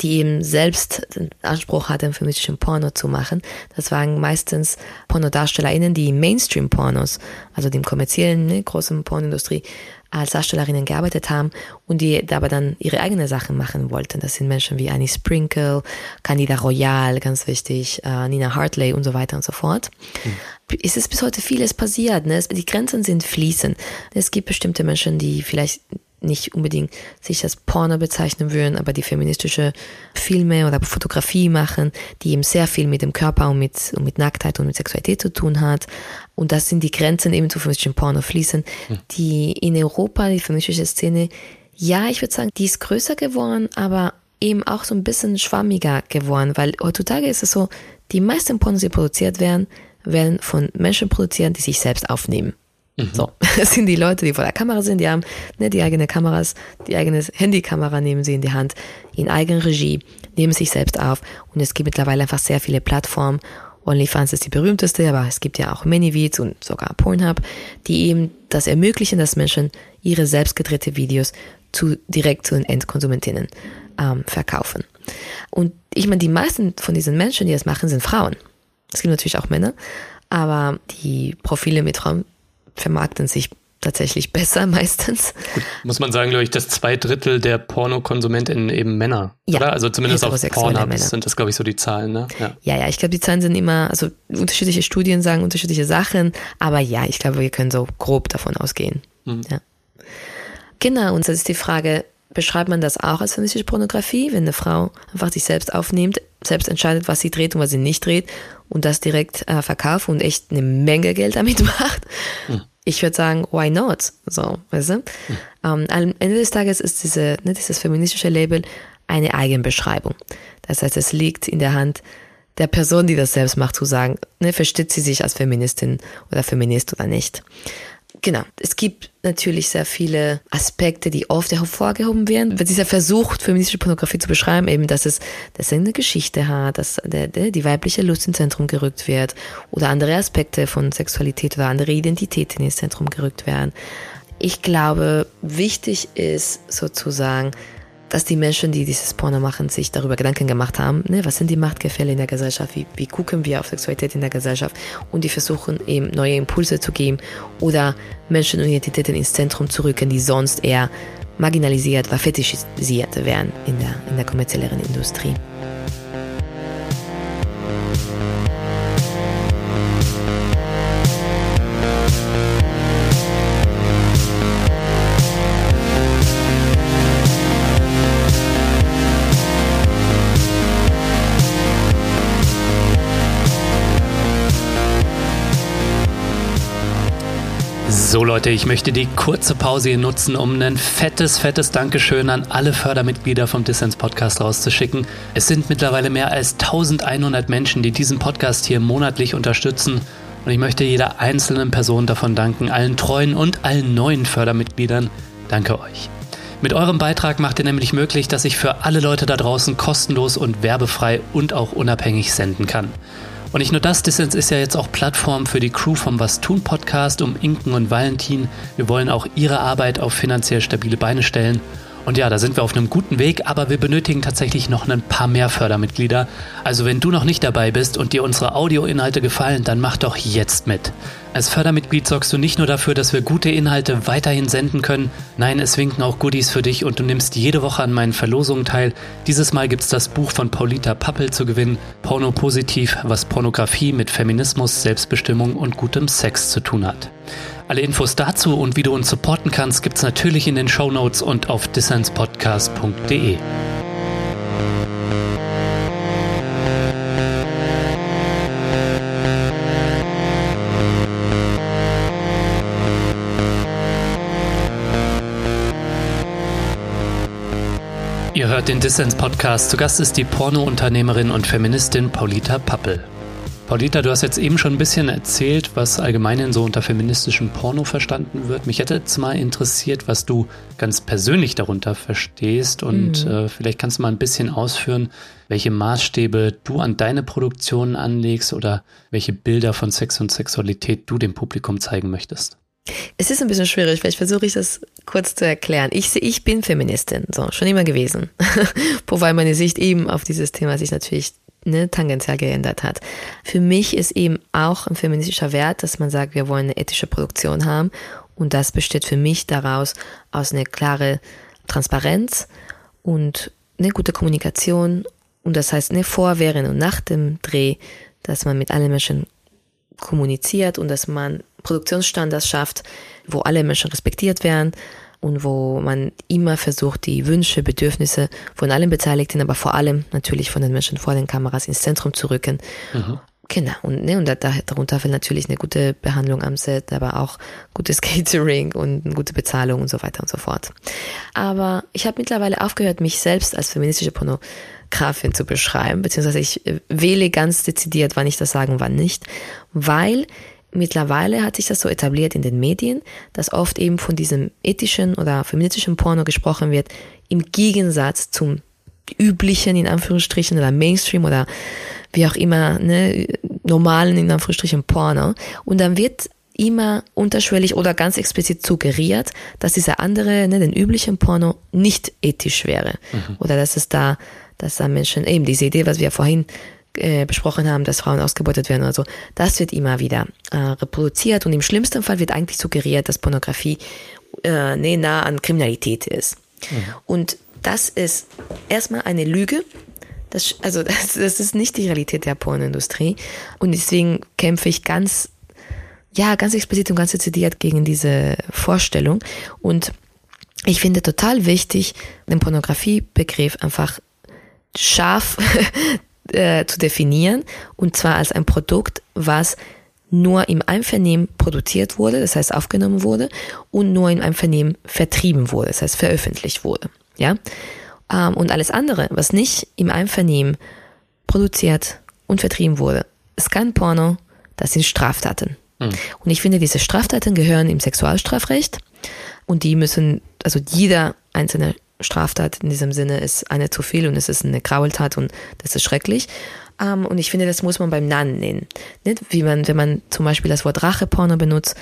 die eben selbst den Anspruch hatten, feministischen Porno zu machen. Das waren meistens PornodarstellerInnen, die Mainstream-Pornos, also dem kommerziellen, ne, großen Pornoindustrie, als Darstellerinnen gearbeitet haben und die aber dann ihre eigene Sachen machen wollten. Das sind Menschen wie Annie Sprinkle, Candida Royal, ganz wichtig, äh, Nina Hartley und so weiter und so fort. Mhm. Es ist bis heute vieles passiert. Ne? Die Grenzen sind fließend. Es gibt bestimmte Menschen, die vielleicht nicht unbedingt sich als Porno bezeichnen würden, aber die feministische Filme oder Fotografie machen, die eben sehr viel mit dem Körper und mit, und mit Nacktheit und mit Sexualität zu tun hat. Und das sind die Grenzen eben zu feministischen Porno fließen, hm. die in Europa, die feministische Szene, ja, ich würde sagen, die ist größer geworden, aber eben auch so ein bisschen schwammiger geworden, weil heutzutage ist es so, die meisten Pornos, die produziert werden, werden von Menschen produziert, die sich selbst aufnehmen. Mhm. So, das sind die Leute, die vor der Kamera sind, die haben ne, die eigene Kameras, die eigene Handykamera nehmen sie in die Hand, in Eigenregie, nehmen sich selbst auf und es gibt mittlerweile einfach sehr viele Plattformen. OnlyFans ist die berühmteste, aber es gibt ja auch ManyVids und sogar Pornhub, die eben das ermöglichen, dass Menschen ihre selbst gedrehte Videos zu, direkt zu den Endkonsumentinnen ähm, verkaufen. Und ich meine, die meisten von diesen Menschen, die das machen, sind Frauen. Es gibt natürlich auch Männer, aber die Profile mit Frauen vermarkten sich tatsächlich besser meistens. Gut, muss man sagen, glaube ich, dass zwei Drittel der Pornokonsumentinnen eben Männer, ja, oder? Also zumindest auf Pornhub sind das, glaube ich, so die Zahlen, ne? Ja, ja, ja ich glaube, die Zahlen sind immer, also unterschiedliche Studien sagen unterschiedliche Sachen, aber ja, ich glaube, wir können so grob davon ausgehen. Mhm. Ja. Genau, und das ist die Frage, beschreibt man das auch als feministische Pornografie, wenn eine Frau einfach sich selbst aufnimmt, selbst entscheidet, was sie dreht und was sie nicht dreht und das direkt äh, verkauft und echt eine Menge Geld damit macht. Mhm. Ich würde sagen, why not? So, weißt du? Mhm. Ähm, am Ende des Tages ist diese, ne, dieses feministische Label eine Eigenbeschreibung. Das heißt, es liegt in der Hand der Person, die das selbst macht, zu sagen, ne, versteht sie sich als Feministin oder Feminist oder nicht. Genau. Es gibt natürlich sehr viele Aspekte, die oft hervorgehoben werden. Dieser versucht, feministische Pornografie zu beschreiben, eben, dass es, dass es eine Geschichte hat, dass der, der, die weibliche Lust ins Zentrum gerückt wird oder andere Aspekte von Sexualität oder andere Identitäten ins Zentrum gerückt werden. Ich glaube, wichtig ist sozusagen, dass die Menschen, die dieses Porno machen, sich darüber Gedanken gemacht haben, ne, was sind die Machtgefälle in der Gesellschaft, wie, wie gucken wir auf Sexualität in der Gesellschaft und die versuchen eben neue Impulse zu geben oder Menschen und Identitäten ins Zentrum zu rücken, die sonst eher marginalisiert oder fetischisiert werden in der, in der kommerzielleren Industrie. So Leute, ich möchte die kurze Pause hier nutzen, um ein fettes, fettes Dankeschön an alle Fördermitglieder vom Dissens Podcast rauszuschicken. Es sind mittlerweile mehr als 1100 Menschen, die diesen Podcast hier monatlich unterstützen. Und ich möchte jeder einzelnen Person davon danken, allen treuen und allen neuen Fördermitgliedern. Danke euch. Mit eurem Beitrag macht ihr nämlich möglich, dass ich für alle Leute da draußen kostenlos und werbefrei und auch unabhängig senden kann. Und nicht nur das, Dissens ist ja jetzt auch Plattform für die Crew vom Was tun Podcast um Inken und Valentin. Wir wollen auch ihre Arbeit auf finanziell stabile Beine stellen. Und ja, da sind wir auf einem guten Weg, aber wir benötigen tatsächlich noch ein paar mehr Fördermitglieder. Also wenn du noch nicht dabei bist und dir unsere Audioinhalte gefallen, dann mach doch jetzt mit. Als Fördermitglied sorgst du nicht nur dafür, dass wir gute Inhalte weiterhin senden können, nein, es winken auch Goodies für dich und du nimmst jede Woche an meinen Verlosungen teil. Dieses Mal gibt's das Buch von Paulita Pappel zu gewinnen, Porno Positiv, was Pornografie mit Feminismus, Selbstbestimmung und gutem Sex zu tun hat. Alle Infos dazu und wie du uns supporten kannst, gibt's natürlich in den Show Notes und auf dissenspodcast.de. Ihr hört den Dissens Podcast. Zu Gast ist die Pornounternehmerin und Feministin Paulita Pappel. Paulita, du hast jetzt eben schon ein bisschen erzählt, was allgemein so unter feministischem Porno verstanden wird. Mich hätte jetzt mal interessiert, was du ganz persönlich darunter verstehst und mhm. äh, vielleicht kannst du mal ein bisschen ausführen, welche Maßstäbe du an deine Produktionen anlegst oder welche Bilder von Sex und Sexualität du dem Publikum zeigen möchtest. Es ist ein bisschen schwierig, vielleicht versuche ich das kurz zu erklären. Ich, ich bin Feministin, so, schon immer gewesen. Wobei meine Sicht eben auf dieses Thema sich natürlich ne, tangential geändert hat. Für mich ist eben auch ein feministischer Wert, dass man sagt, wir wollen eine ethische Produktion haben. Und das besteht für mich daraus aus einer klare Transparenz und eine gute Kommunikation. Und das heißt ne, vor, während und nach dem Dreh, dass man mit allen Menschen kommuniziert und dass man Produktionsstandards schafft, wo alle Menschen respektiert werden und wo man immer versucht, die Wünsche, Bedürfnisse von allen Beteiligten, aber vor allem natürlich von den Menschen vor den Kameras ins Zentrum zu rücken. Mhm. Genau, und, ne, und da, darunter fällt natürlich eine gute Behandlung am Set, aber auch gutes Catering und eine gute Bezahlung und so weiter und so fort. Aber ich habe mittlerweile aufgehört, mich selbst als feministische Pornografin zu beschreiben, beziehungsweise ich äh, wähle ganz dezidiert, wann ich das sage und wann nicht, weil Mittlerweile hat sich das so etabliert in den Medien, dass oft eben von diesem ethischen oder feministischen Porno gesprochen wird, im Gegensatz zum üblichen, in Anführungsstrichen, oder Mainstream oder wie auch immer, ne, normalen, in Anführungsstrichen, Porno. Und dann wird immer unterschwellig oder ganz explizit suggeriert, dass dieser andere, ne, den üblichen Porno nicht ethisch wäre. Mhm. Oder dass es da, dass da Menschen, eben diese Idee, was wir vorhin äh, besprochen haben, dass Frauen ausgebeutet werden oder so, das wird immer wieder äh, reproduziert und im schlimmsten Fall wird eigentlich suggeriert, dass Pornografie äh, nee, nah an Kriminalität ist. Mhm. Und das ist erstmal eine Lüge. Das, also das, das ist nicht die Realität der Pornoindustrie. Und deswegen kämpfe ich ganz, ja, ganz explizit und ganz dezidiert gegen diese Vorstellung. Und ich finde total wichtig, den Pornografiebegriff einfach scharf äh, zu definieren, und zwar als ein Produkt, was nur im Einvernehmen produziert wurde, das heißt aufgenommen wurde, und nur im Einvernehmen vertrieben wurde, das heißt veröffentlicht wurde. Ja? Ähm, und alles andere, was nicht im Einvernehmen produziert und vertrieben wurde, ist kein Porno, das sind Straftaten. Mhm. Und ich finde, diese Straftaten gehören im Sexualstrafrecht und die müssen, also jeder einzelne Straftat in diesem Sinne ist eine zu viel und es ist eine Graueltat und das ist schrecklich. Ähm, und ich finde, das muss man beim Namen nennen. Nicht wie man, wenn man zum Beispiel das Wort Racheporno benutzt,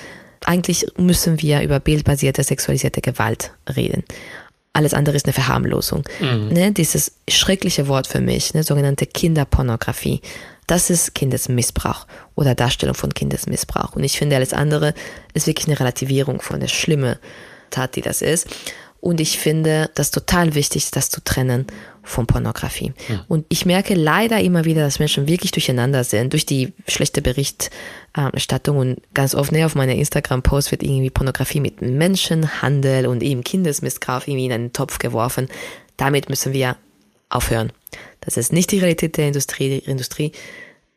eigentlich müssen wir über bildbasierte sexualisierte Gewalt reden. Alles andere ist eine Verharmlosung. Mhm. Ne, dieses schreckliche Wort für mich, ne, sogenannte Kinderpornografie, das ist Kindesmissbrauch oder Darstellung von Kindesmissbrauch. Und ich finde, alles andere ist wirklich eine Relativierung von der schlimme Tat, die das ist. Und ich finde das total wichtig, das zu trennen von Pornografie. Ja. Und ich merke leider immer wieder, dass Menschen wirklich durcheinander sind durch die schlechte Berichterstattung und ganz oft ne, auf meiner Instagram-Post wird irgendwie Pornografie mit Menschenhandel und eben Kindesmissbrauch irgendwie in einen Topf geworfen. Damit müssen wir aufhören. Das ist nicht die Realität der Industrie. Die Industrie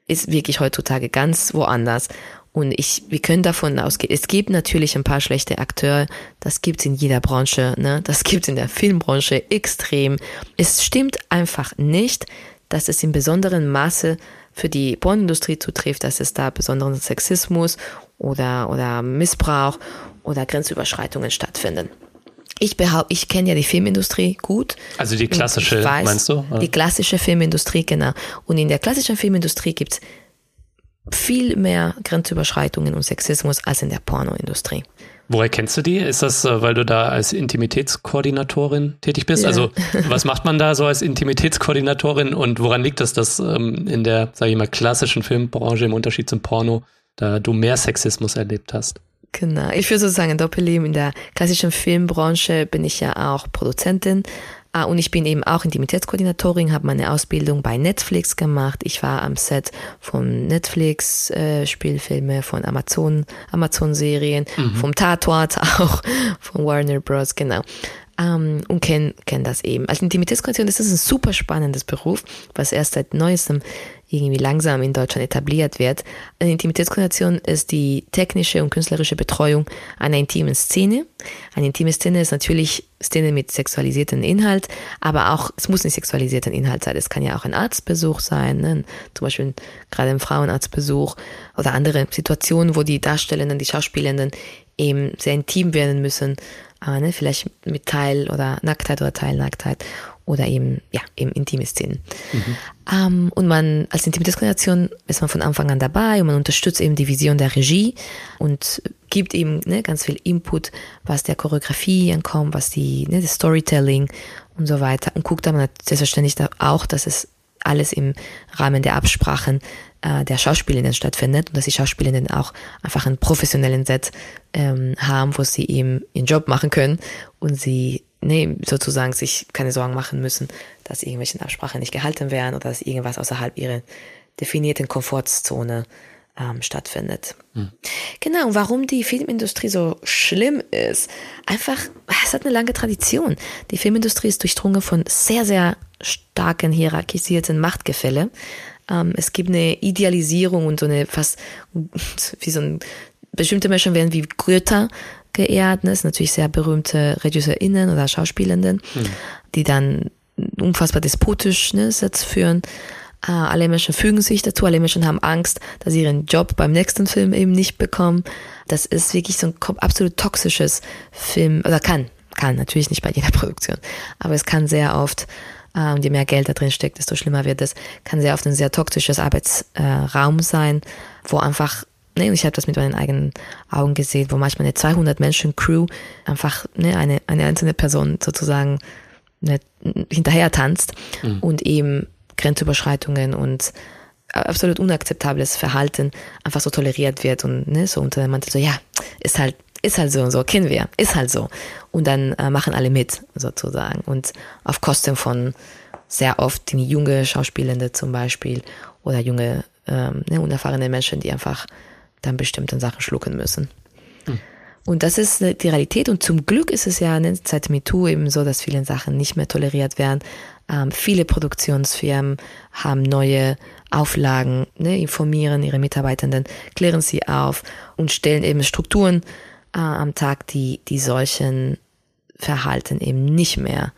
ist wirklich heutzutage ganz woanders. Und ich, wir können davon ausgehen, es gibt natürlich ein paar schlechte Akteure, das gibt's in jeder Branche, ne? das gibt's in der Filmbranche extrem. Es stimmt einfach nicht, dass es in besonderem Maße für die Pornindustrie zutrifft, dass es da besonderen Sexismus oder, oder Missbrauch oder Grenzüberschreitungen stattfinden. Ich behaupte, ich kenne ja die Filmindustrie gut. Also die klassische, weiß, meinst du? Die klassische Filmindustrie, genau. Und in der klassischen Filmindustrie gibt's viel mehr Grenzüberschreitungen und Sexismus als in der Pornoindustrie. Woher kennst du die? Ist das, äh, weil du da als Intimitätskoordinatorin tätig bist? Ja. Also was macht man da so als Intimitätskoordinatorin und woran liegt das, dass ähm, in der, sage ich mal, klassischen Filmbranche im Unterschied zum Porno da du mehr Sexismus erlebt hast? Genau, ich würde so sagen, Doppelleben in der klassischen Filmbranche bin ich ja auch Produzentin, Ah, und ich bin eben auch Intimitätskoordinatorin, habe meine Ausbildung bei Netflix gemacht. Ich war am Set von Netflix äh, Spielfilme, von Amazon, Amazon Serien, mhm. vom Tatort auch, von Warner Bros. Genau. Um, und kenne kenn das eben. Als Intimitätskoordinatorin ist das ein super spannendes Beruf, was erst seit neuestem irgendwie langsam in Deutschland etabliert wird. Eine Intimitätskoordination ist die technische und künstlerische Betreuung einer intimen Szene. Eine intime Szene ist natürlich Szene mit sexualisiertem Inhalt, aber auch, es muss nicht sexualisierter Inhalt sein. Es kann ja auch ein Arztbesuch sein, ne? zum Beispiel gerade ein Frauenarztbesuch oder andere Situationen, wo die Darstellenden, die Schauspielenden eben sehr intim werden müssen, äh, ne? vielleicht mit Teil oder Nacktheit oder Teilnacktheit oder eben, ja, eben intime Szenen. Mhm. Ähm, und man, als Intimitätskoordination ist man von Anfang an dabei und man unterstützt eben die Vision der Regie und gibt eben ne, ganz viel Input, was der Choreografie ankommt, was die, ne, das Storytelling und so weiter und guckt aber selbstverständlich auch, dass es alles im Rahmen der Absprachen äh, der Schauspielenden stattfindet und dass die Schauspielenden auch einfach einen professionellen Set ähm, haben, wo sie eben ihren Job machen können und sie nee, sozusagen sich keine Sorgen machen müssen, dass irgendwelche Absprachen nicht gehalten werden oder dass irgendwas außerhalb ihrer definierten Komfortzone ähm, stattfindet. Hm. Genau, und warum die Filmindustrie so schlimm ist, einfach, es hat eine lange Tradition. Die Filmindustrie ist durchdrungen von sehr, sehr starken hierarchisierten Machtgefälle. Ähm, es gibt eine Idealisierung und so eine fast, wie so ein, bestimmte Menschen werden wie Goethe geehrt. Ne? Das sind natürlich sehr berühmte RegisseurInnen oder Schauspielenden, mhm. die dann unfassbar despotisch ne, Sets führen. Äh, alle Menschen fügen sich dazu, alle Menschen haben Angst, dass sie ihren Job beim nächsten Film eben nicht bekommen. Das ist wirklich so ein absolut toxisches Film, oder kann, kann, natürlich nicht bei jeder Produktion, aber es kann sehr oft, äh, je mehr Geld da drin steckt, desto schlimmer wird es, kann sehr oft ein sehr toxisches Arbeitsraum äh, sein, wo einfach Ne, ich habe das mit meinen eigenen Augen gesehen, wo manchmal eine 200 Menschen Crew einfach ne, eine, eine einzelne Person sozusagen ne, hinterher tanzt mhm. und eben Grenzüberschreitungen und absolut unakzeptables Verhalten einfach so toleriert wird und ne, so unter dem Mantel so, ja, ist halt, ist halt so und so, kennen wir, ist halt so. Und dann äh, machen alle mit, sozusagen. Und auf Kosten von sehr oft junge Schauspielende zum Beispiel oder junge, ähm, ne, unerfahrene Menschen, die einfach dann bestimmte Sachen schlucken müssen. Hm. Und das ist die Realität. Und zum Glück ist es ja ne, seit MeToo eben so, dass viele Sachen nicht mehr toleriert werden. Ähm, viele Produktionsfirmen haben neue Auflagen, ne, informieren ihre Mitarbeitenden, klären sie auf und stellen eben Strukturen äh, am Tag, die, die solchen Verhalten eben nicht mehr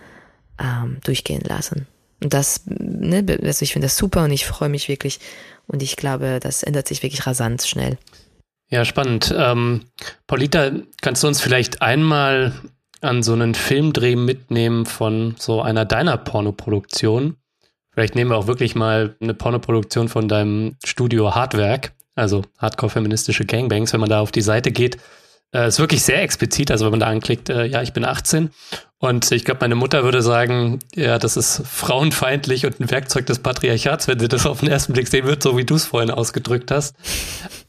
ähm, durchgehen lassen. Und das, ne, also ich finde das super und ich freue mich wirklich und ich glaube, das ändert sich wirklich rasant schnell. Ja, spannend. Ähm, Paulita, kannst du uns vielleicht einmal an so einen Filmdreh mitnehmen von so einer deiner Pornoproduktion? Vielleicht nehmen wir auch wirklich mal eine Pornoproduktion von deinem Studio Hardwerk, also Hardcore-feministische Gangbangs, wenn man da auf die Seite geht. Äh, ist wirklich sehr explizit, also wenn man da anklickt, äh, ja, ich bin 18 und ich glaube, meine Mutter würde sagen, ja, das ist frauenfeindlich und ein Werkzeug des Patriarchats, wenn sie das auf den ersten Blick sehen wird, so wie du es vorhin ausgedrückt hast.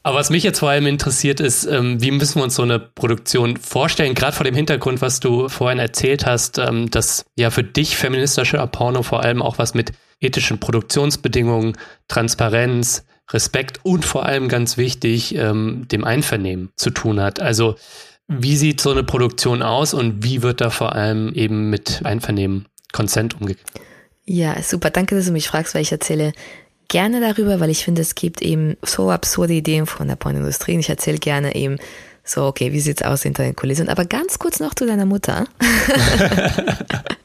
Aber was mich jetzt vor allem interessiert ist, ähm, wie müssen wir uns so eine Produktion vorstellen, gerade vor dem Hintergrund, was du vorhin erzählt hast, ähm, dass ja für dich feministische Porno vor allem auch was mit ethischen Produktionsbedingungen, Transparenz, Respekt und vor allem ganz wichtig, ähm, dem Einvernehmen zu tun hat. Also wie sieht so eine Produktion aus und wie wird da vor allem eben mit Einvernehmen, Consent umgegangen? Ja, super. Danke, dass du mich fragst, weil ich erzähle gerne darüber, weil ich finde, es gibt eben so absurde Ideen von der Pornindustrie und ich erzähle gerne eben so, okay, wie sieht's aus hinter den Kulissen? Aber ganz kurz noch zu deiner Mutter.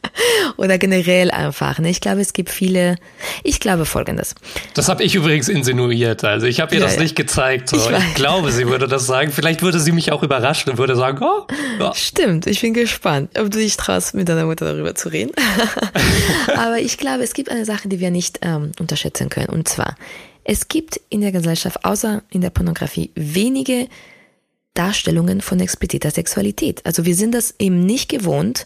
Oder generell einfach. Ne? Ich glaube, es gibt viele. Ich glaube folgendes. Das habe ich übrigens insinuiert. Also ich habe ihr ja, das ja. nicht gezeigt. So. Ich, ich, glaube, sie würde das sagen. Vielleicht würde sie mich auch überraschen und würde sagen, oh. Ja. Stimmt, ich bin gespannt, ob du dich traust, mit deiner Mutter darüber zu reden. Aber ich glaube, es gibt eine Sache, die wir nicht ähm, unterschätzen können. Und zwar, es gibt in der Gesellschaft, außer in der Pornografie, wenige Darstellungen von expliziter Sexualität. Also wir sind das eben nicht gewohnt,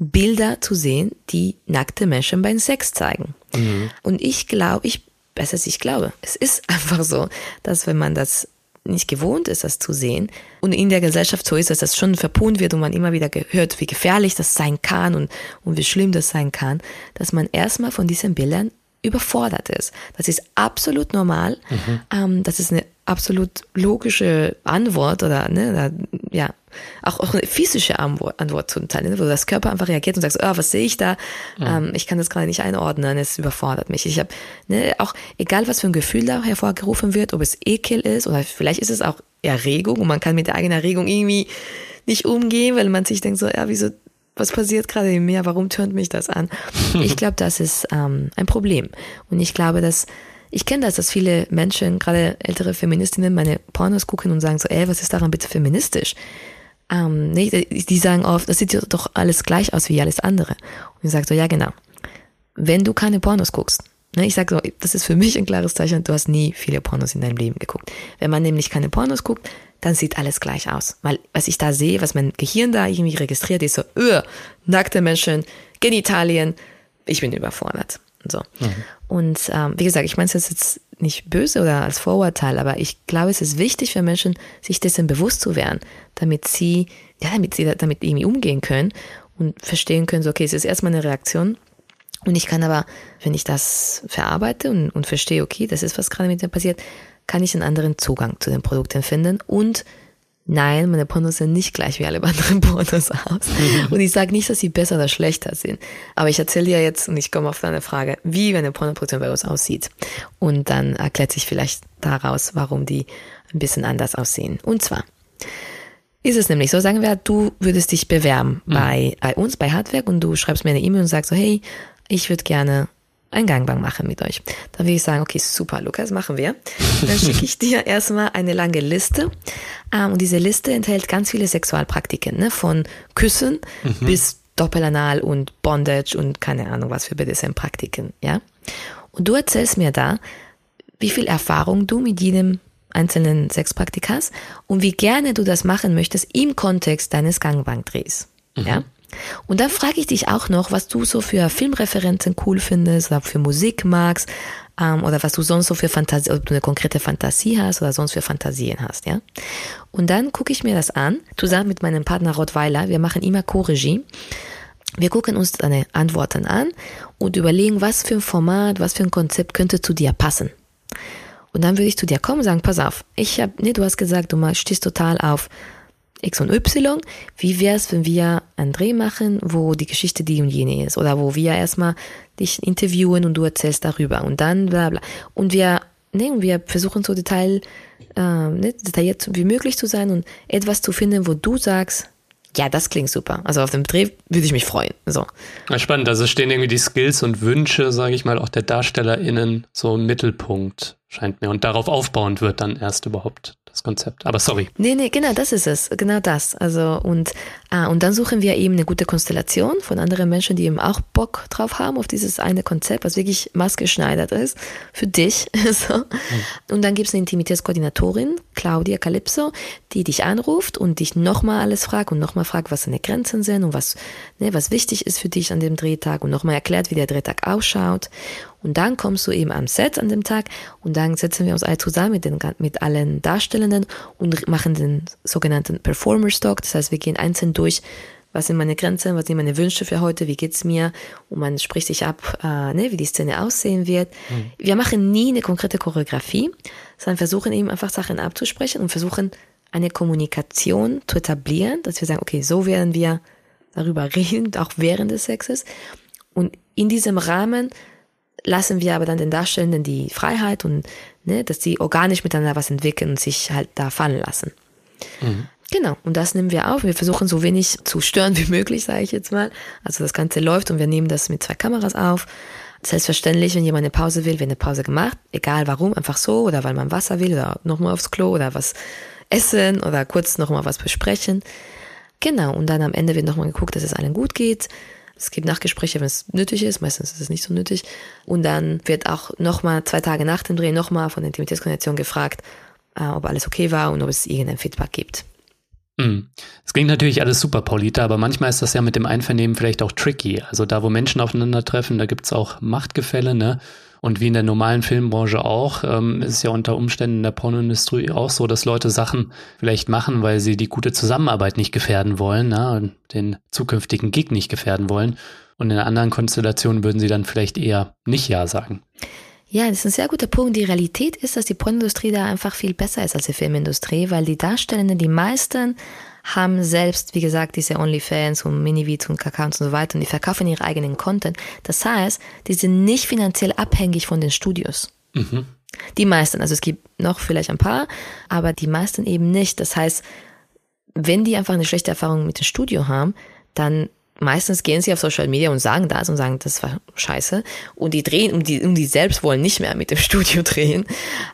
Bilder zu sehen, die nackte Menschen beim Sex zeigen. Mhm. Und ich glaube, ich, besser als ich glaube, es ist einfach so, dass wenn man das nicht gewohnt ist, das zu sehen und in der Gesellschaft so ist, dass das schon verpont wird und man immer wieder gehört, wie gefährlich das sein kann und, und wie schlimm das sein kann, dass man erstmal von diesen Bildern überfordert ist. Das ist absolut normal. Mhm. Ähm, das ist eine absolut logische Antwort oder ne, oder, ja auch, auch eine physische Antwort, Antwort zum Teil, ne, wo das Körper einfach reagiert und sagt, oh, was sehe ich da? Mhm. Ähm, ich kann das gerade nicht einordnen, es überfordert mich. Ich habe ne, auch egal was für ein Gefühl da hervorgerufen wird, ob es Ekel ist oder vielleicht ist es auch Erregung und man kann mit der eigenen Erregung irgendwie nicht umgehen, weil man sich denkt so, ja, wieso was passiert gerade in mir? Warum tönt mich das an? Ich glaube, das ist ähm, ein Problem. Und ich glaube, dass ich kenne das, dass viele Menschen, gerade ältere Feministinnen, meine Pornos gucken und sagen so, ey, was ist daran bitte feministisch? Ähm, nee, die sagen oft, das sieht doch alles gleich aus wie alles andere. Und ich sage so, ja genau. Wenn du keine Pornos guckst, ne, ich sage so, das ist für mich ein klares Zeichen, du hast nie viele Pornos in deinem Leben geguckt. Wenn man nämlich keine Pornos guckt, dann sieht alles gleich aus. Weil was ich da sehe, was mein Gehirn da irgendwie registriert, ist so, öh, nackte Menschen, Genitalien, ich bin überfordert. So. Mhm. Und ähm, wie gesagt, ich meine es jetzt nicht böse oder als Vorurteil, aber ich glaube, es ist wichtig für Menschen, sich dessen bewusst zu werden, damit sie, ja, damit sie damit irgendwie umgehen können und verstehen können, so, okay, es ist erstmal eine Reaktion. Und ich kann aber, wenn ich das verarbeite und, und verstehe, okay, das ist, was gerade mit mir passiert, kann ich einen anderen Zugang zu den Produkten finden und Nein, meine Pornos sehen nicht gleich wie alle anderen Pornos aus. Mhm. Und ich sage nicht, dass sie besser oder schlechter sind. Aber ich erzähle dir jetzt, und ich komme auf deine Frage, wie eine Pornoproduktion bei uns aussieht. Und dann erklärt sich vielleicht daraus, warum die ein bisschen anders aussehen. Und zwar ist es nämlich so, sagen wir, du würdest dich bewerben mhm. bei, bei uns, bei Hardwerk, und du schreibst mir eine E-Mail und sagst so, hey, ich würde gerne ein Gangbang machen mit euch. Dann würde ich sagen, okay, super, Lukas, machen wir. Dann schicke ich dir erstmal eine lange Liste. Ähm, und diese Liste enthält ganz viele Sexualpraktiken, ne? von Küssen mhm. bis Doppelanal und Bondage und keine Ahnung was für BDSM-Praktiken, ja. Und du erzählst mir da, wie viel Erfahrung du mit jedem einzelnen Sexpraktik hast und wie gerne du das machen möchtest im Kontext deines Gangbang-Drehs, mhm. ja. Und dann frage ich dich auch noch, was du so für Filmreferenzen cool findest oder für Musik magst ähm, oder was du sonst so für Fantasie, ob du eine konkrete Fantasie hast oder sonst für Fantasien hast, ja. Und dann gucke ich mir das an, zusammen mit meinem Partner Rottweiler. Wir machen immer Co-Regie. Wir gucken uns deine Antworten an und überlegen, was für ein Format, was für ein Konzept könnte zu dir passen. Und dann würde ich zu dir kommen und sagen, pass auf, ich habe, nee, du hast gesagt, du stehst total auf X und Y. Wie wäre es, wenn wir einen Dreh machen, wo die Geschichte die und jene ist? Oder wo wir erstmal dich interviewen und du erzählst darüber und dann bla bla. Und wir, ne, und wir versuchen so detail, äh, ne, detailliert wie möglich zu sein und etwas zu finden, wo du sagst, ja, das klingt super. Also auf dem Dreh würde ich mich freuen. So. Spannend. Also stehen irgendwie die Skills und Wünsche, sage ich mal, auch der DarstellerInnen so im Mittelpunkt, scheint mir. Und darauf aufbauend wird dann erst überhaupt das Konzept. Aber sorry. Nee, nee, genau, das ist es. Genau das. Also, und, ah, und dann suchen wir eben eine gute Konstellation von anderen Menschen, die eben auch Bock drauf haben, auf dieses eine Konzept, was wirklich maßgeschneidert ist für dich. so. Mhm. Und dann gibt es eine Intimitätskoordinatorin, Claudia Calypso, die dich anruft und dich nochmal alles fragt und nochmal fragt, was deine Grenzen sind und was, ne, was wichtig ist für dich an dem Drehtag und nochmal erklärt, wie der Drehtag ausschaut. Und dann kommst du eben am Set an dem Tag und dann setzen wir uns alle zusammen mit, den, mit allen Darstellenden und machen den sogenannten Performer Stock. Das heißt, wir gehen einzeln durch, was sind meine Grenzen, was sind meine Wünsche für heute, wie geht's mir und man spricht sich ab, äh, ne, wie die Szene aussehen wird. Mhm. Wir machen nie eine konkrete Choreografie, sondern versuchen eben einfach Sachen abzusprechen und versuchen eine Kommunikation zu etablieren, dass wir sagen, okay, so werden wir darüber reden, auch während des Sexes. Und in diesem Rahmen lassen wir aber dann den Darstellenden die Freiheit und ne, dass sie organisch miteinander was entwickeln und sich halt da fallen lassen. Mhm. Genau, und das nehmen wir auf. Wir versuchen so wenig zu stören wie möglich, sage ich jetzt mal. Also das Ganze läuft und wir nehmen das mit zwei Kameras auf. Selbstverständlich, wenn jemand eine Pause will, wird eine Pause gemacht, egal warum, einfach so oder weil man Wasser will oder nochmal aufs Klo oder was essen oder kurz nochmal was besprechen. Genau, und dann am Ende wird nochmal geguckt, dass es allen gut geht. Es gibt Nachgespräche, wenn es nötig ist. Meistens ist es nicht so nötig. Und dann wird auch nochmal zwei Tage nach dem Dreh nochmal von der Intimitätskondition gefragt, äh, ob alles okay war und ob es irgendein Feedback gibt. Hm. Es klingt natürlich alles super, Paulita, aber manchmal ist das ja mit dem Einvernehmen vielleicht auch tricky. Also da, wo Menschen aufeinandertreffen, da gibt's auch Machtgefälle, ne? Und wie in der normalen Filmbranche auch, ähm, ist es ja unter Umständen in der Pornoindustrie auch so, dass Leute Sachen vielleicht machen, weil sie die gute Zusammenarbeit nicht gefährden wollen, ne? und den zukünftigen Gig nicht gefährden wollen. Und in anderen Konstellationen würden sie dann vielleicht eher nicht Ja sagen. Ja, das ist ein sehr guter Punkt. Die Realität ist, dass die Pornindustrie da einfach viel besser ist als die Filmindustrie, weil die Darstellenden, die meisten haben selbst, wie gesagt, diese OnlyFans und Minivids und Accounts und so weiter und die verkaufen ihre eigenen Content. Das heißt, die sind nicht finanziell abhängig von den Studios. Mhm. Die meisten, also es gibt noch vielleicht ein paar, aber die meisten eben nicht. Das heißt, wenn die einfach eine schlechte Erfahrung mit dem Studio haben, dann meistens gehen sie auf Social Media und sagen das und sagen, das war scheiße. Und die drehen, und die, und die selbst wollen nicht mehr mit dem Studio drehen.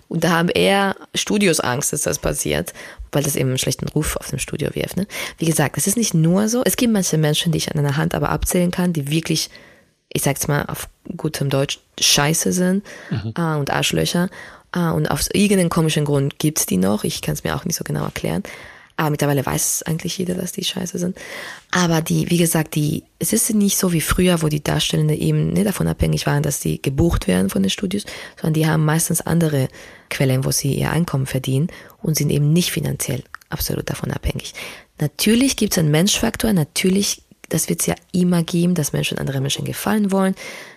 Und da haben eher Studios Angst, dass das passiert, weil das eben einen schlechten Ruf auf dem Studio wirft. Ne? Wie gesagt, es ist nicht nur so. Es gibt manche Menschen, die ich an einer Hand aber abzählen kann, die wirklich, ich sag's mal auf gutem Deutsch, scheiße sind mhm. äh, und Arschlöcher. Äh, und aus irgendeinem komischen Grund gibt's die noch. Ich kann es mir auch nicht so genau erklären. Aber mittlerweile weiß eigentlich jeder, dass die scheiße sind. Aber die, wie gesagt, die, es ist nicht so wie früher, wo die Darstellenden eben nicht davon abhängig waren, dass die gebucht werden von den Studios, sondern die haben meistens andere Quellen, wo sie ihr Einkommen verdienen und sind eben nicht finanziell absolut davon abhängig. Natürlich gibt es einen Menschfaktor, natürlich, das wird es ja immer geben, dass Menschen andere Menschen gefallen wollen,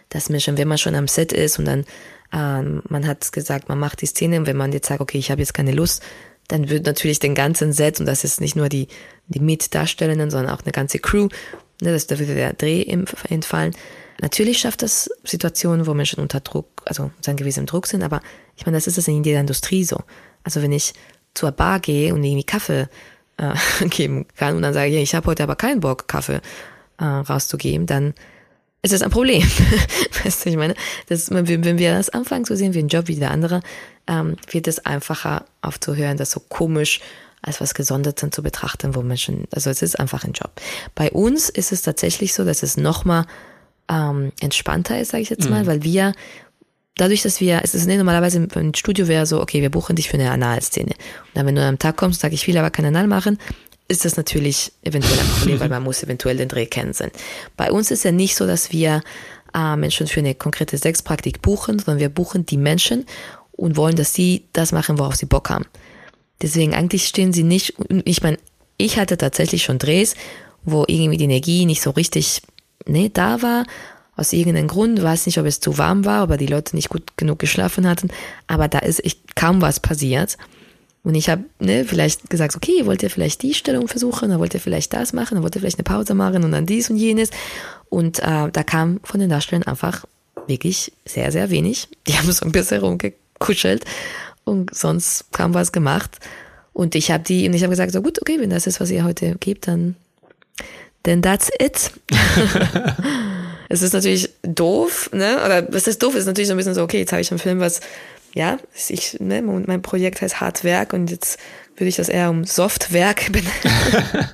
dass Menschen, wenn man schon am Set ist und dann ähm, man hat gesagt, man macht die Szene und wenn man jetzt sagt, okay, ich habe jetzt keine Lust, dann wird natürlich den ganzen Set, und das ist nicht nur die, die Mitdarstellenden, sondern auch eine ganze Crew, ne, das, da würde der Dreh entfallen. Natürlich schafft das Situationen, wo Menschen unter Druck, also unter gewissem Druck sind, aber ich meine, das ist es in jeder Industrie so. Also wenn ich zur Bar gehe und irgendwie Kaffee äh, geben kann und dann sage, ich habe heute aber keinen Bock, Kaffee äh, rauszugeben, dann ist das ein Problem. weißt du, ich meine, das, wenn wir das anfangen zu sehen wie ein Job wie der andere, ähm, wird es einfacher aufzuhören, das so komisch als was Gesondertes zu betrachten, wo Menschen, also es ist einfach ein Job. Bei uns ist es tatsächlich so, dass es nochmal ähm, entspannter ist, sage ich jetzt mhm. mal, weil wir dadurch, dass wir, es ist nicht normalerweise im Studio wäre so, okay, wir buchen dich für eine Analszene. Und dann, wenn du am Tag kommst, sag ich, will aber kein Anal machen, ist das natürlich eventuell ein Problem, weil man muss eventuell den Dreh kennen. Bei uns ist ja nicht so, dass wir äh, Menschen für eine konkrete Sexpraktik buchen, sondern wir buchen die Menschen und wollen, dass sie das machen, worauf sie Bock haben. Deswegen eigentlich stehen sie nicht, ich meine, ich hatte tatsächlich schon Drehs, wo irgendwie die Energie nicht so richtig ne, da war. Aus irgendeinem Grund, weiß nicht, ob es zu warm war, ob die Leute nicht gut genug geschlafen hatten, aber da ist echt kaum was passiert. Und ich habe ne, vielleicht gesagt, okay, wollt ihr vielleicht die Stellung versuchen, dann wollt ihr vielleicht das machen, dann wollt ihr vielleicht eine Pause machen und dann dies und jenes. Und äh, da kam von den Darstellern einfach wirklich sehr, sehr wenig. Die haben so ein bisschen rumgeguckt gekuschelt und sonst kaum was gemacht. Und ich habe die, und ich habe gesagt, so gut, okay, wenn das ist, was ihr heute gebt, dann, then that's it. es ist natürlich doof, ne? Oder was ist doof? Es ist natürlich so ein bisschen so, okay, jetzt habe ich einen Film, was, ja, ich, ne, mein Projekt heißt Hardwerk und jetzt würde ich das eher um Softwerk benennen.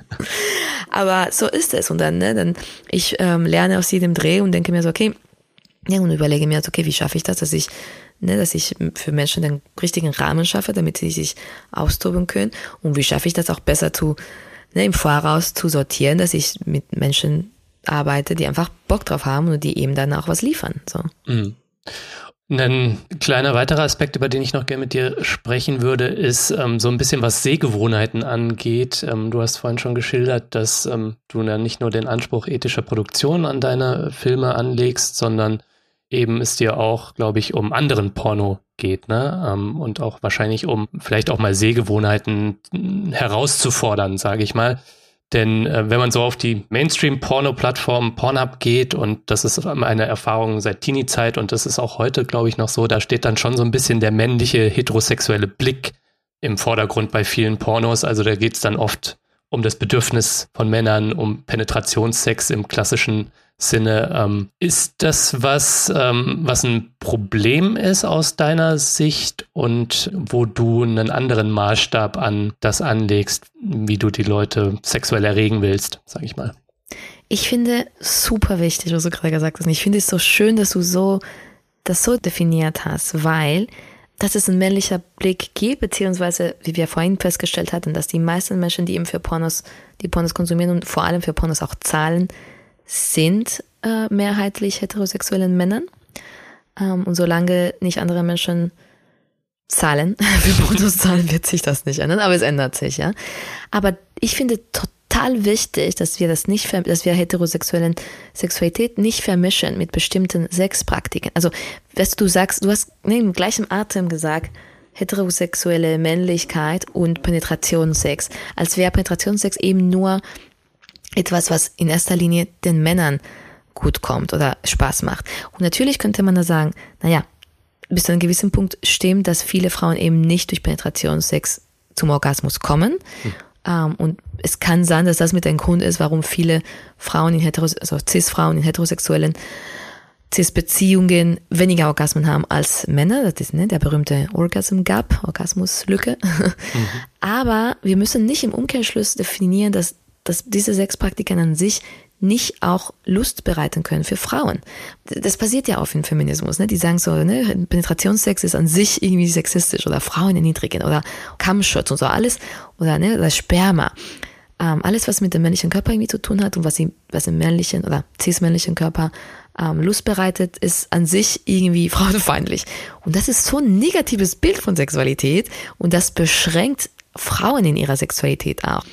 Aber so ist es. Und dann, ne, dann, ich ähm, lerne aus jedem Dreh und denke mir so, okay, ja, und überlege mir, okay, wie schaffe ich das, dass ich ne, dass ich für Menschen den richtigen Rahmen schaffe, damit sie sich austoben können. Und wie schaffe ich das auch besser zu, ne, im Voraus zu sortieren, dass ich mit Menschen arbeite, die einfach Bock drauf haben und die eben dann auch was liefern. So. Mhm. Ein kleiner weiterer Aspekt, über den ich noch gerne mit dir sprechen würde, ist ähm, so ein bisschen, was Sehgewohnheiten angeht. Ähm, du hast vorhin schon geschildert, dass ähm, du dann nicht nur den Anspruch ethischer Produktion an deine Filme anlegst, sondern eben es dir auch, glaube ich, um anderen Porno geht, ne? Ähm, und auch wahrscheinlich um vielleicht auch mal Sehgewohnheiten herauszufordern, sage ich mal. Denn äh, wenn man so auf die Mainstream-Porno-Plattform Pornhub geht, und das ist eine Erfahrung seit Teenie-Zeit und das ist auch heute, glaube ich, noch so, da steht dann schon so ein bisschen der männliche heterosexuelle Blick im Vordergrund bei vielen Pornos. Also da geht es dann oft um das Bedürfnis von Männern, um Penetrationssex im klassischen Sinne. Ähm, ist das was, ähm, was ein Problem ist aus deiner Sicht und wo du einen anderen Maßstab an das anlegst, wie du die Leute sexuell erregen willst, sag ich mal? Ich finde super wichtig, was du gerade gesagt hast. Ich finde es so schön, dass du so das so definiert hast, weil dass es ein männlicher Blick gibt, beziehungsweise, wie wir vorhin festgestellt hatten, dass die meisten Menschen, die eben für Pornos, die Pornos konsumieren und vor allem für Pornos auch zahlen, sind äh, mehrheitlich heterosexuellen Männern. Ähm, und solange nicht andere Menschen zahlen, für Pornos zahlen, wird sich das nicht ändern, aber es ändert sich, ja. Aber ich finde total wichtig, dass wir das nicht, dass wir heterosexuellen Sexualität nicht vermischen mit bestimmten Sexpraktiken. Also, was du sagst, du hast ne, im gleichen Atem gesagt, heterosexuelle Männlichkeit und Penetrationssex, als wäre Penetrationssex eben nur etwas, was in erster Linie den Männern gut kommt oder Spaß macht. Und natürlich könnte man da sagen, naja, bis zu einem gewissen Punkt stimmt, dass viele Frauen eben nicht durch Penetrationssex zum Orgasmus kommen. Hm. Um, und es kann sein, dass das mit ein Grund ist, warum viele Frauen in heteros also Cis-Frauen in heterosexuellen Cis-Beziehungen weniger Orgasmen haben als Männer. Das ist ne, der berühmte Orgasm Gap, Orgasmuslücke. Mhm. Aber wir müssen nicht im Umkehrschluss definieren, dass, dass diese Sexpraktiken an sich nicht auch Lust bereiten können für Frauen. Das passiert ja oft im Feminismus. Ne? Die sagen so, ne, Penetrationssex ist an sich irgendwie sexistisch oder Frauen erniedrigen oder Kammschutz und so alles oder ne, das Sperma. Ähm, alles, was mit dem männlichen Körper irgendwie zu tun hat und was, ihm, was im männlichen oder cis-männlichen Körper ähm, Lust bereitet, ist an sich irgendwie frauenfeindlich. Und das ist so ein negatives Bild von Sexualität und das beschränkt Frauen in ihrer Sexualität auch.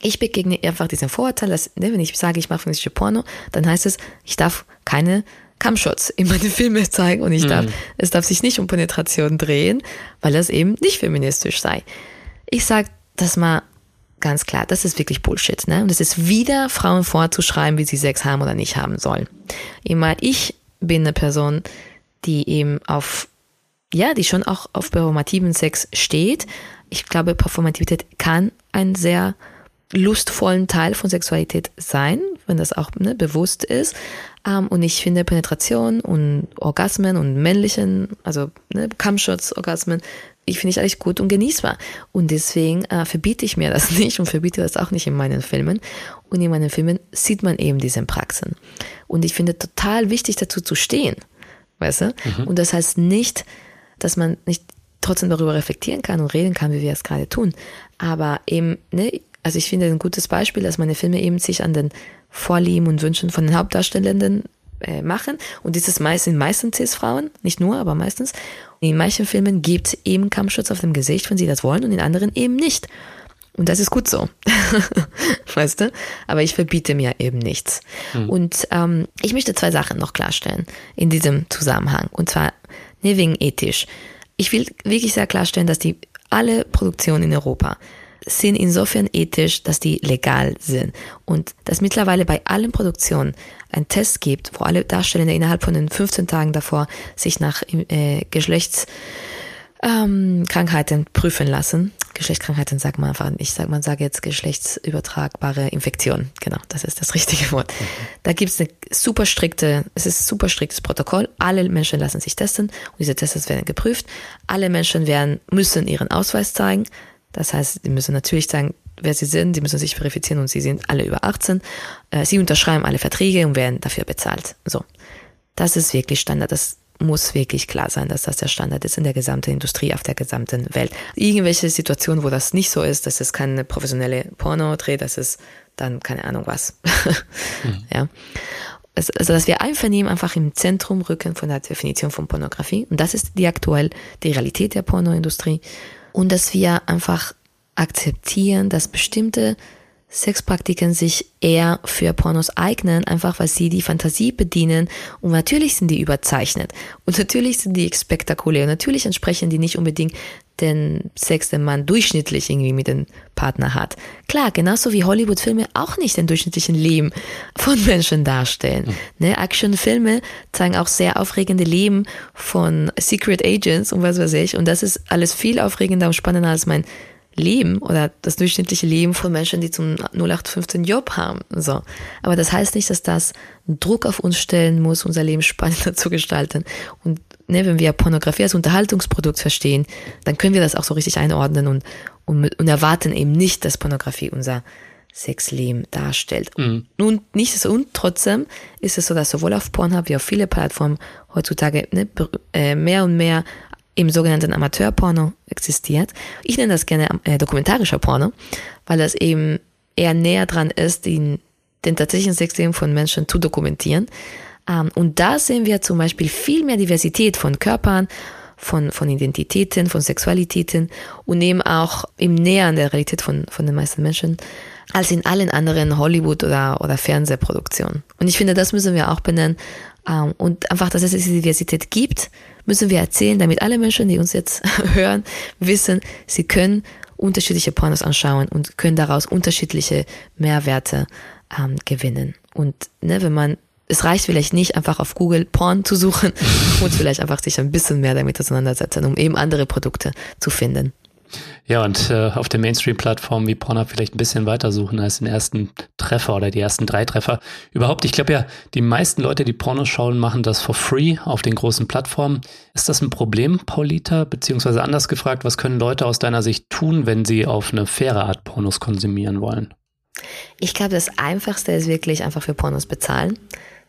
Ich begegne einfach diesem Vorurteil, dass, ne, wenn ich sage, ich mache feministische Porno, dann heißt es, ich darf keine Kampfshots in meine Filme zeigen und ich darf, mhm. es darf sich nicht um Penetration drehen, weil das eben nicht feministisch sei. Ich sage das mal ganz klar, das ist wirklich Bullshit, ne? Und es ist wieder Frauen vorzuschreiben, wie sie Sex haben oder nicht haben sollen. Immer ich bin eine Person, die eben auf, ja, die schon auch auf performativen Sex steht. Ich glaube, Performativität kann ein sehr lustvollen Teil von Sexualität sein, wenn das auch ne, bewusst ist. Ähm, und ich finde Penetration und Orgasmen und männlichen, also ne, Kampfschutz-Orgasmen, ich finde ich eigentlich gut und genießbar. Und deswegen äh, verbiete ich mir das nicht und verbiete das auch nicht in meinen Filmen. Und in meinen Filmen sieht man eben diese Praxen. Und ich finde total wichtig, dazu zu stehen. Weißt du? Mhm. Und das heißt nicht, dass man nicht trotzdem darüber reflektieren kann und reden kann, wie wir es gerade tun. Aber eben, ne, also ich finde ein gutes Beispiel, dass meine Filme eben sich an den Vorlieben und Wünschen von den Hauptdarstellenden äh, machen. Und dieses meist sind meistens Cis-Frauen, nicht nur, aber meistens. In manchen Filmen gibt es eben Kampfschutz auf dem Gesicht, wenn sie das wollen, und in anderen eben nicht. Und das ist gut so. weißt du? Aber ich verbiete mir eben nichts. Mhm. Und ähm, ich möchte zwei Sachen noch klarstellen in diesem Zusammenhang. Und zwar ne, wegen ethisch. Ich will wirklich sehr klarstellen, dass die alle Produktionen in Europa sind insofern ethisch, dass die legal sind und dass mittlerweile bei allen Produktionen ein Test gibt, wo alle Darstellende innerhalb von den 15 Tagen davor sich nach äh, Geschlechtskrankheiten ähm, prüfen lassen. Geschlechtskrankheiten sagt man einfach, ich sag, man sage jetzt geschlechtsübertragbare Infektion. Genau, das ist das richtige Wort. Mhm. Da gibt es eine super strikte, es ist ein super striktes Protokoll. Alle Menschen lassen sich testen und diese Tests werden geprüft. Alle Menschen werden, müssen ihren Ausweis zeigen. Das heißt, sie müssen natürlich sagen, wer sie sind, sie müssen sich verifizieren und sie sind alle über 18. Äh, sie unterschreiben alle Verträge und werden dafür bezahlt. So. Das ist wirklich Standard. Das muss wirklich klar sein, dass das der Standard ist in der gesamten Industrie, auf der gesamten Welt. Irgendwelche Situationen, wo das nicht so ist, dass es keine professionelle Porno-Dreh, das ist dann keine Ahnung was. mhm. Ja. Also, dass wir Einvernehmen einfach im Zentrum rücken von der Definition von Pornografie. Und das ist die aktuell die Realität der Pornoindustrie und dass wir einfach akzeptieren, dass bestimmte Sexpraktiken sich eher für Pornos eignen, einfach weil sie die Fantasie bedienen. Und natürlich sind die überzeichnet. Und natürlich sind die spektakulär. Und natürlich entsprechen die nicht unbedingt den Sex, den man durchschnittlich irgendwie mit dem Partner hat. Klar, genauso wie Hollywood-Filme auch nicht den durchschnittlichen Leben von Menschen darstellen. Mhm. Ne, Actionfilme zeigen auch sehr aufregende Leben von Secret Agents und was weiß ich. Und das ist alles viel aufregender und spannender als mein Leben oder das durchschnittliche Leben von Menschen, die zum 0815 Job haben. So. Aber das heißt nicht, dass das Druck auf uns stellen muss, unser Leben spannender zu gestalten. Und ne, wenn wir Pornografie als Unterhaltungsprodukt verstehen, dann können wir das auch so richtig einordnen und, und, und erwarten eben nicht, dass Pornografie unser Sexleben darstellt. Mhm. Und nicht so, und trotzdem ist es so, dass sowohl auf Pornhub wie auf viele Plattformen heutzutage ne, äh, mehr und mehr im sogenannten Amateurporno existiert. Ich nenne das gerne äh, dokumentarischer Porno, weil das eben eher näher dran ist, den, den tatsächlichen Sexleben von Menschen zu dokumentieren. Ähm, und da sehen wir zum Beispiel viel mehr Diversität von Körpern, von, von Identitäten, von Sexualitäten und eben auch im Näher der Realität von, von den meisten Menschen als in allen anderen Hollywood- oder, oder Fernsehproduktionen. Und ich finde, das müssen wir auch benennen. Ähm, und einfach, dass es diese Diversität gibt, müssen wir erzählen, damit alle Menschen, die uns jetzt hören, wissen, sie können unterschiedliche Pornos anschauen und können daraus unterschiedliche Mehrwerte ähm, gewinnen. Und ne, wenn man es reicht vielleicht nicht, einfach auf Google Porn zu suchen, und vielleicht einfach sich ein bisschen mehr damit auseinandersetzen, um eben andere Produkte zu finden. Ja, und äh, auf der Mainstream-Plattform wie Pornhub vielleicht ein bisschen weiter suchen als den ersten Treffer oder die ersten drei Treffer. Überhaupt, ich glaube ja, die meisten Leute, die Pornos schauen, machen das for free auf den großen Plattformen. Ist das ein Problem, Paulita? Beziehungsweise anders gefragt, was können Leute aus deiner Sicht tun, wenn sie auf eine faire Art Pornos konsumieren wollen? Ich glaube, das Einfachste ist wirklich einfach für Pornos bezahlen.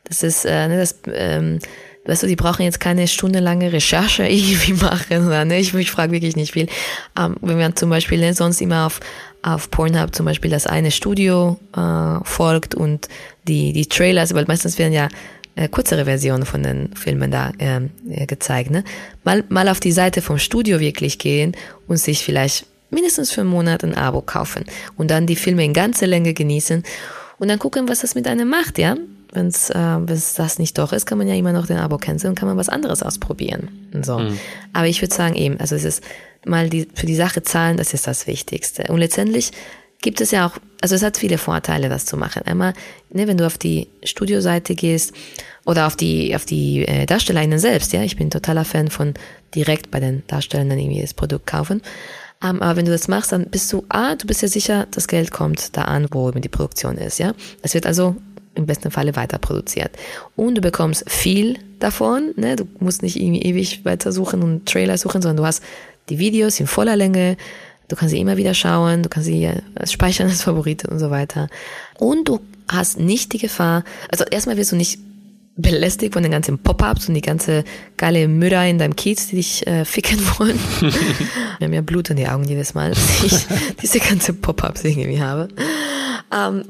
Das ist, äh, ne, das, ähm, weißt du, die brauchen jetzt keine stundenlange Recherche irgendwie machen, oder, ne? Ich, ich frage wirklich nicht viel. Ähm, wenn man zum Beispiel ne, sonst immer auf, auf Pornhub zum Beispiel das eine Studio äh, folgt und die, die Trailers, weil meistens werden ja äh, kürzere Versionen von den Filmen da ähm, äh, gezeigt, ne? Mal, mal auf die Seite vom Studio wirklich gehen und sich vielleicht mindestens für einen Monat ein Abo kaufen und dann die Filme in ganzer Länge genießen und dann gucken, was das mit einem macht, ja? Wenn es äh, das nicht doch ist, kann man ja immer noch den Abo canceln und kann man was anderes ausprobieren. So. Mhm. Aber ich würde sagen eben, also es ist mal die, für die Sache zahlen, das ist das Wichtigste. Und letztendlich gibt es ja auch, also es hat viele Vorteile, das zu machen. Einmal, ne, wenn du auf die Studioseite gehst oder auf die, auf die äh, Darstellerinnen selbst, ja, ich bin totaler Fan von direkt bei den Darstellern irgendwie das Produkt kaufen. Um, ähm, aber wenn du das machst, dann bist du, ah, du bist ja sicher, das Geld kommt da an, wo die Produktion ist, ja. Es wird also im besten Falle weiter produziert. Und du bekommst viel davon, ne? du musst nicht irgendwie ewig weiter suchen und Trailer suchen, sondern du hast die Videos in voller Länge, du kannst sie immer wieder schauen, du kannst sie äh, speichern als Favorit und so weiter. Und du hast nicht die Gefahr, also erstmal wirst du nicht belästigt von den ganzen Pop-ups und die ganze geile Mütter in deinem Kiez, die dich äh, ficken wollen. Wir haben ja Blut in die Augen jedes Mal, dass ich diese ganze Pop-ups irgendwie habe. Ähm,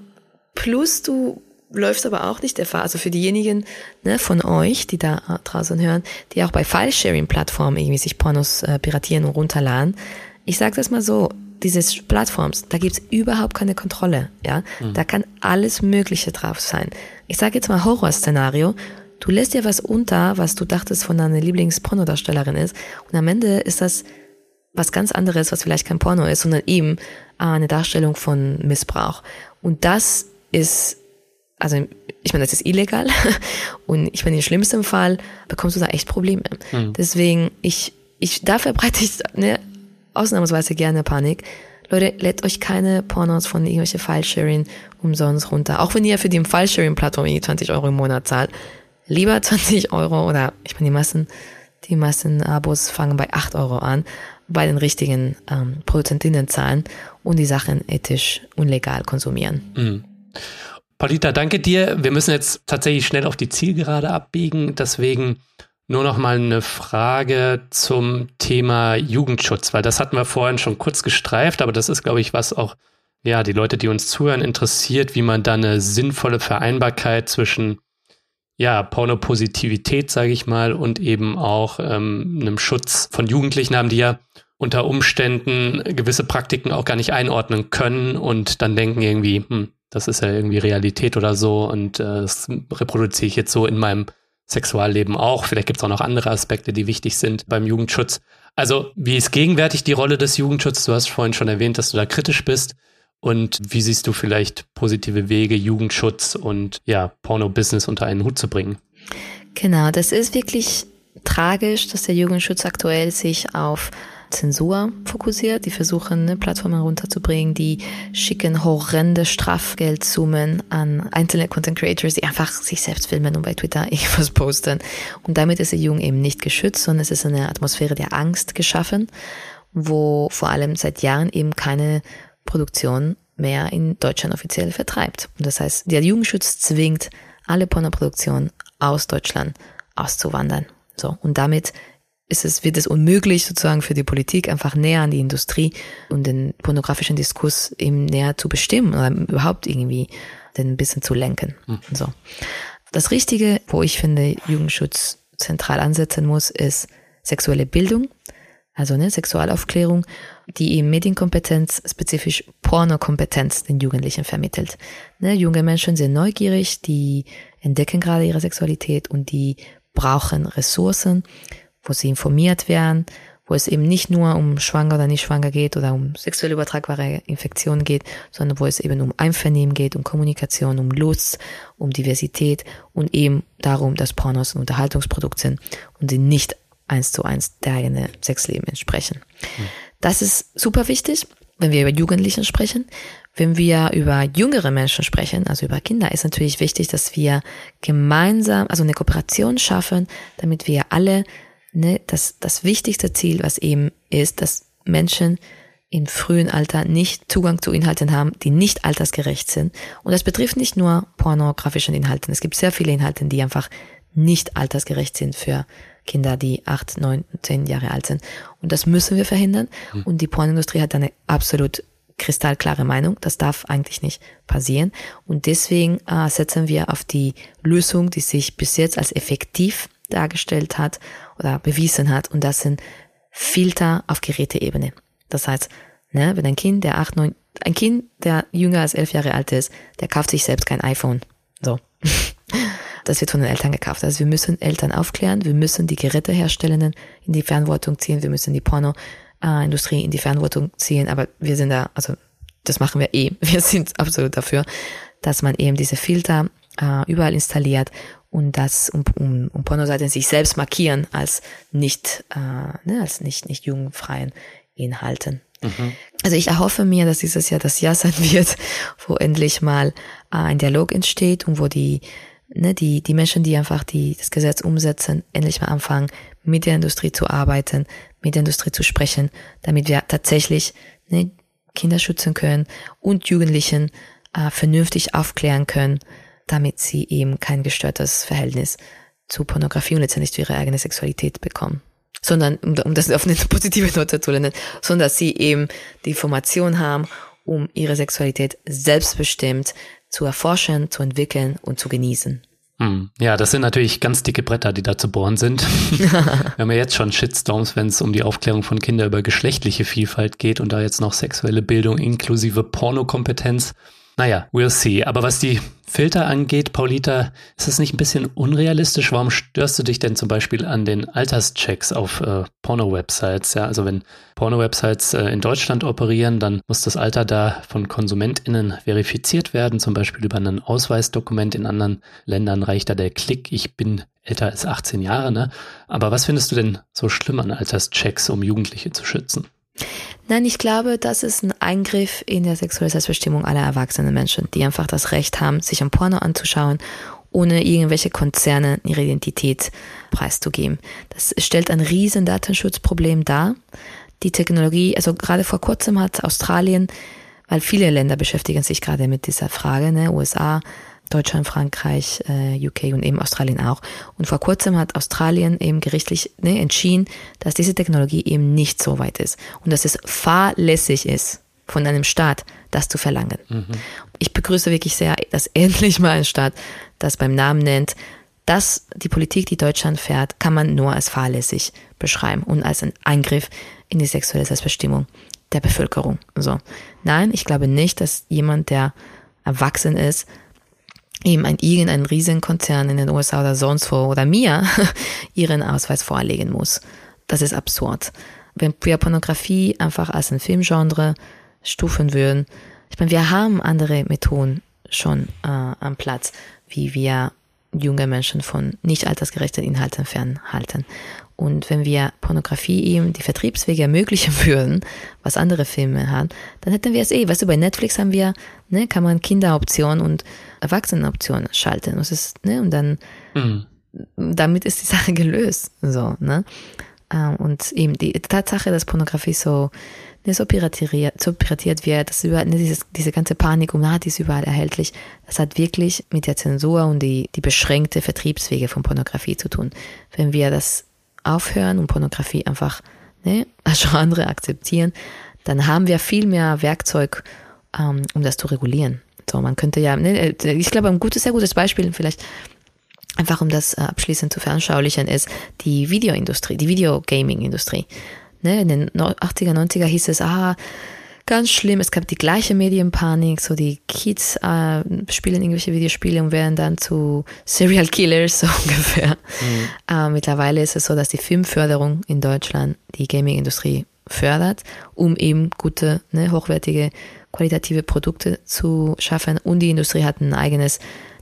plus du läuft aber auch nicht der Fall. Also für diejenigen ne, von euch, die da draußen hören, die auch bei File-Sharing-Plattformen irgendwie sich Pornos äh, piratieren und runterladen. Ich sage das mal so, diese Plattforms, da gibt's überhaupt keine Kontrolle. Ja, mhm. Da kann alles Mögliche drauf sein. Ich sage jetzt mal Horrorszenario. Du lässt dir was unter, was du dachtest von deiner Lieblings-Pornodarstellerin ist. Und am Ende ist das was ganz anderes, was vielleicht kein Porno ist, sondern eben eine Darstellung von Missbrauch. Und das ist also ich meine, das ist illegal und ich meine, im schlimmsten Fall bekommst du da echt Probleme. Mhm. Deswegen, ich, ich, da verbreite ich ne, ausnahmsweise gerne Panik. Leute, lädt euch keine Pornos von irgendwelche File-Sharing umsonst runter. Auch wenn ihr für die File-Sharing-Plattform 20 Euro im Monat zahlt. Lieber 20 Euro oder ich meine, die meisten, die meisten Abos fangen bei 8 Euro an, bei den richtigen ähm, Produzentinnen zahlen und die Sachen ethisch und legal konsumieren. Mhm. Paulita, danke dir. Wir müssen jetzt tatsächlich schnell auf die Zielgerade abbiegen. Deswegen nur noch mal eine Frage zum Thema Jugendschutz, weil das hatten wir vorhin schon kurz gestreift, aber das ist, glaube ich, was auch ja die Leute, die uns zuhören, interessiert, wie man da eine sinnvolle Vereinbarkeit zwischen ja Pornopositivität, sage ich mal, und eben auch ähm, einem Schutz von Jugendlichen haben, die ja unter Umständen gewisse Praktiken auch gar nicht einordnen können und dann denken irgendwie, hm, das ist ja irgendwie Realität oder so und äh, das reproduziere ich jetzt so in meinem Sexualleben auch. Vielleicht gibt es auch noch andere Aspekte, die wichtig sind beim Jugendschutz. Also, wie ist gegenwärtig die Rolle des Jugendschutzes? Du hast vorhin schon erwähnt, dass du da kritisch bist. Und wie siehst du vielleicht positive Wege, Jugendschutz und ja, Porno-Business unter einen Hut zu bringen? Genau, das ist wirklich tragisch, dass der Jugendschutz aktuell sich auf Zensur fokussiert. Die versuchen, ne, Plattformen runterzubringen, die schicken horrende Strafgeldsummen an einzelne Content Creators, die einfach sich selbst filmen und bei Twitter irgendwas posten. Und damit ist der Jugend eben nicht geschützt, sondern es ist eine Atmosphäre der Angst geschaffen, wo vor allem seit Jahren eben keine Produktion mehr in Deutschland offiziell vertreibt. Und das heißt, der Jugendschutz zwingt alle Pornoproduktionen aus Deutschland auszuwandern. So. Und damit ist es, wird es unmöglich, sozusagen für die Politik einfach näher an die Industrie und den pornografischen Diskurs eben näher zu bestimmen oder überhaupt irgendwie den ein bisschen zu lenken. Mhm. So. Das Richtige, wo ich finde, Jugendschutz zentral ansetzen muss, ist sexuelle Bildung, also ne, Sexualaufklärung, die eben Medienkompetenz, spezifisch Pornokompetenz den Jugendlichen vermittelt. Ne, junge Menschen sind neugierig, die entdecken gerade ihre Sexualität und die brauchen Ressourcen, wo sie informiert werden, wo es eben nicht nur um schwanger oder nicht schwanger geht oder um sexuell übertragbare Infektionen geht, sondern wo es eben um Einvernehmen geht, um Kommunikation, um Lust, um Diversität und eben darum, dass Pornos ein Unterhaltungsprodukt sind und sie nicht eins zu eins der eigene Sexleben entsprechen. Mhm. Das ist super wichtig, wenn wir über Jugendlichen sprechen. Wenn wir über jüngere Menschen sprechen, also über Kinder, ist natürlich wichtig, dass wir gemeinsam, also eine Kooperation schaffen, damit wir alle ne, das, das wichtigste Ziel, was eben ist, dass Menschen im frühen Alter nicht Zugang zu Inhalten haben, die nicht altersgerecht sind. Und das betrifft nicht nur pornografischen Inhalten. Es gibt sehr viele Inhalte, die einfach nicht altersgerecht sind für Kinder, die acht, neun, zehn Jahre alt sind. Und das müssen wir verhindern. Mhm. Und die Pornindustrie hat eine absolut kristallklare Meinung. Das darf eigentlich nicht passieren. Und deswegen äh, setzen wir auf die Lösung, die sich bis jetzt als effektiv dargestellt hat oder bewiesen hat. Und das sind Filter auf Geräteebene. Das heißt, ne, wenn ein Kind, der acht, neun, ein Kind, der jünger als elf Jahre alt ist, der kauft sich selbst kein iPhone. So. Das wird von den Eltern gekauft. Also wir müssen Eltern aufklären, wir müssen die Geräteherstellenden in die Verantwortung ziehen, wir müssen die Pornoindustrie in die Verantwortung ziehen, aber wir sind da, also das machen wir eh. Wir sind absolut dafür, dass man eben diese Filter äh, überall installiert und das um, um, um Pornoseiten sich selbst markieren als nicht, äh, ne, als nicht, nicht jugendfreien Inhalten. Mhm. Also ich erhoffe mir, dass dieses Jahr das Jahr sein wird, wo endlich mal äh, ein Dialog entsteht und wo die, ne, die, die Menschen, die einfach die, das Gesetz umsetzen, endlich mal anfangen, mit der Industrie zu arbeiten, mit der Industrie zu sprechen, damit wir tatsächlich ne, Kinder schützen können und Jugendlichen äh, vernünftig aufklären können, damit sie eben kein gestörtes Verhältnis zu Pornografie und letztendlich zu ihrer eigenen Sexualität bekommen. Sondern, um, um das auf eine positive Note zu nennen, sondern dass sie eben die Information haben, um ihre Sexualität selbstbestimmt zu erforschen, zu entwickeln und zu genießen. Hm. Ja, das sind natürlich ganz dicke Bretter, die da zu bohren sind. Wir haben ja jetzt schon Shitstorms, wenn es um die Aufklärung von Kindern über geschlechtliche Vielfalt geht und da jetzt noch sexuelle Bildung inklusive Pornokompetenz. Naja, we'll see. Aber was die Filter angeht, Paulita, ist das nicht ein bisschen unrealistisch? Warum störst du dich denn zum Beispiel an den Alterschecks auf äh, Porno-Websites? Ja, also wenn Porno-Websites äh, in Deutschland operieren, dann muss das Alter da von KonsumentInnen verifiziert werden, zum Beispiel über ein Ausweisdokument. In anderen Ländern reicht da der Klick, ich bin älter als 18 Jahre, ne? Aber was findest du denn so schlimm an Alterschecks, um Jugendliche zu schützen? Nein, ich glaube, das ist ein Eingriff in der sexuelle Selbstbestimmung aller erwachsenen Menschen, die einfach das Recht haben, sich ein Porno anzuschauen, ohne irgendwelche Konzerne ihre Identität preiszugeben. Das stellt ein riesen Datenschutzproblem dar. Die Technologie, also gerade vor kurzem hat Australien, weil viele Länder beschäftigen sich gerade mit dieser Frage, ne, USA, Deutschland, Frankreich, äh, UK und eben Australien auch. Und vor kurzem hat Australien eben gerichtlich ne, entschieden, dass diese Technologie eben nicht so weit ist und dass es fahrlässig ist, von einem Staat das zu verlangen. Mhm. Ich begrüße wirklich sehr, dass endlich mal ein Staat das beim Namen nennt. dass die Politik, die Deutschland fährt, kann man nur als fahrlässig beschreiben und als ein Eingriff in die sexuelle Selbstbestimmung der Bevölkerung. So. Nein, ich glaube nicht, dass jemand, der erwachsen ist, eben ein irgendein Riesenkonzern in den USA oder sonst wo oder mir ihren Ausweis vorlegen muss. Das ist absurd. Wenn wir Pornografie einfach als ein Filmgenre stufen würden, ich meine, wir haben andere Methoden schon äh, am Platz, wie wir junge Menschen von nicht altersgerechten Inhalten fernhalten. Und wenn wir Pornografie eben die Vertriebswege ermöglichen würden, was andere Filme haben, dann hätten wir es eh. Weißt du, bei Netflix haben wir, ne, kann man Kinderoptionen und Erwachsenenoptionen schalten. Und, ist, ne, und dann, mhm. damit ist die Sache gelöst. So, ne? Ähm, und eben die Tatsache, dass Pornografie so, ne, so piratiert, so piratiert wird, dass überall, ne, dieses, diese ganze Panik um, ah, die ist überall erhältlich, das hat wirklich mit der Zensur und die, die beschränkte Vertriebswege von Pornografie zu tun. Wenn wir das aufhören und Pornografie einfach ne, als Genre akzeptieren, dann haben wir viel mehr Werkzeug, ähm, um das zu regulieren. So, man könnte ja, ne, ich glaube, ein gutes, sehr gutes Beispiel vielleicht einfach um das äh, abschließend zu veranschaulichen, ist die Videoindustrie, die Videogaming-Industrie. Ne, in den 80er, 90er hieß es, ah, ganz schlimm, es gab die gleiche Medienpanik, so die Kids äh, spielen irgendwelche Videospiele und werden dann zu Serial Killers, so ungefähr. Mhm. Äh, mittlerweile ist es so, dass die Filmförderung in Deutschland die Gaming-Industrie fördert, um eben gute, ne, hochwertige, qualitative Produkte zu schaffen. Und die Industrie hat ein eigenes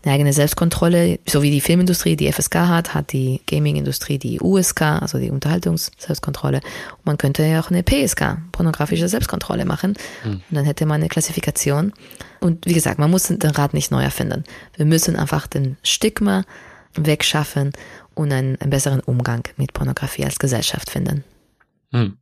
eine eigene Selbstkontrolle, so wie die Filmindustrie die FSK hat, hat die Gaming-Industrie die USK, also die Unterhaltungs-Selbstkontrolle. Und man könnte ja auch eine PSK, pornografische Selbstkontrolle machen. Mhm. Und dann hätte man eine Klassifikation. Und wie gesagt, man muss den Rad nicht neu erfinden. Wir müssen einfach den Stigma wegschaffen und einen, einen besseren Umgang mit Pornografie als Gesellschaft finden. Mhm.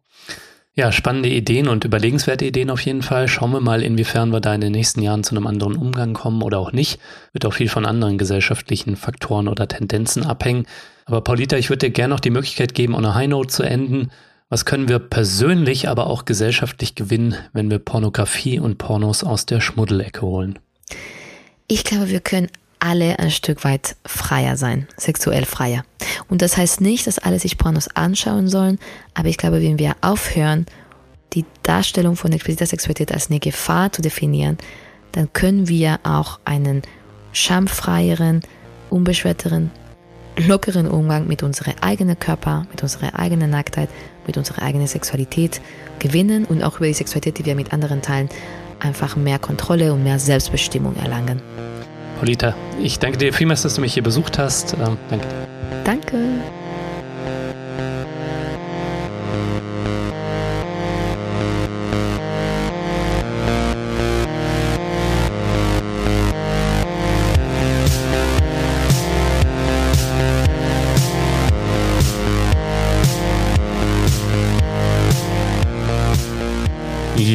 Ja, spannende Ideen und überlegenswerte Ideen auf jeden Fall. Schauen wir mal, inwiefern wir da in den nächsten Jahren zu einem anderen Umgang kommen oder auch nicht. Wird auch viel von anderen gesellschaftlichen Faktoren oder Tendenzen abhängen. Aber Paulita, ich würde dir gerne noch die Möglichkeit geben, on a High Note zu enden. Was können wir persönlich, aber auch gesellschaftlich gewinnen, wenn wir Pornografie und Pornos aus der Schmuddelecke holen? Ich glaube, wir können alle ein Stück weit freier sein, sexuell freier. Und das heißt nicht, dass alle sich Pornos anschauen sollen, aber ich glaube, wenn wir aufhören, die Darstellung von expliziter Sexualität als eine Gefahr zu definieren, dann können wir auch einen schamfreieren, unbeschwerteren, lockeren Umgang mit unserem eigenen Körper, mit unserer eigenen Nacktheit, mit unserer eigenen Sexualität gewinnen und auch über die Sexualität, die wir mit anderen teilen, einfach mehr Kontrolle und mehr Selbstbestimmung erlangen. Polita, ich danke dir vielmals, dass du mich hier besucht hast. Ähm, danke. Danke.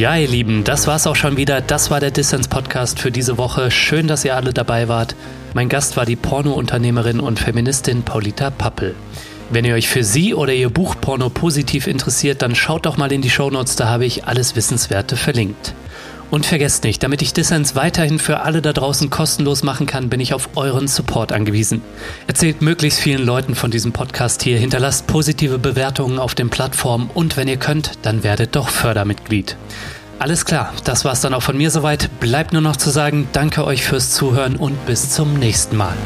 Ja, ihr Lieben, das war's auch schon wieder. Das war der Distance Podcast für diese Woche. Schön, dass ihr alle dabei wart. Mein Gast war die Porno-Unternehmerin und Feministin Paulita Pappel. Wenn ihr euch für sie oder ihr Buch Porno positiv interessiert, dann schaut doch mal in die Shownotes, da habe ich alles Wissenswerte verlinkt. Und vergesst nicht, damit ich Dissens weiterhin für alle da draußen kostenlos machen kann, bin ich auf euren Support angewiesen. Erzählt möglichst vielen Leuten von diesem Podcast hier, hinterlasst positive Bewertungen auf den Plattformen und wenn ihr könnt, dann werdet doch Fördermitglied. Alles klar, das war's dann auch von mir soweit. Bleibt nur noch zu sagen, danke euch fürs Zuhören und bis zum nächsten Mal.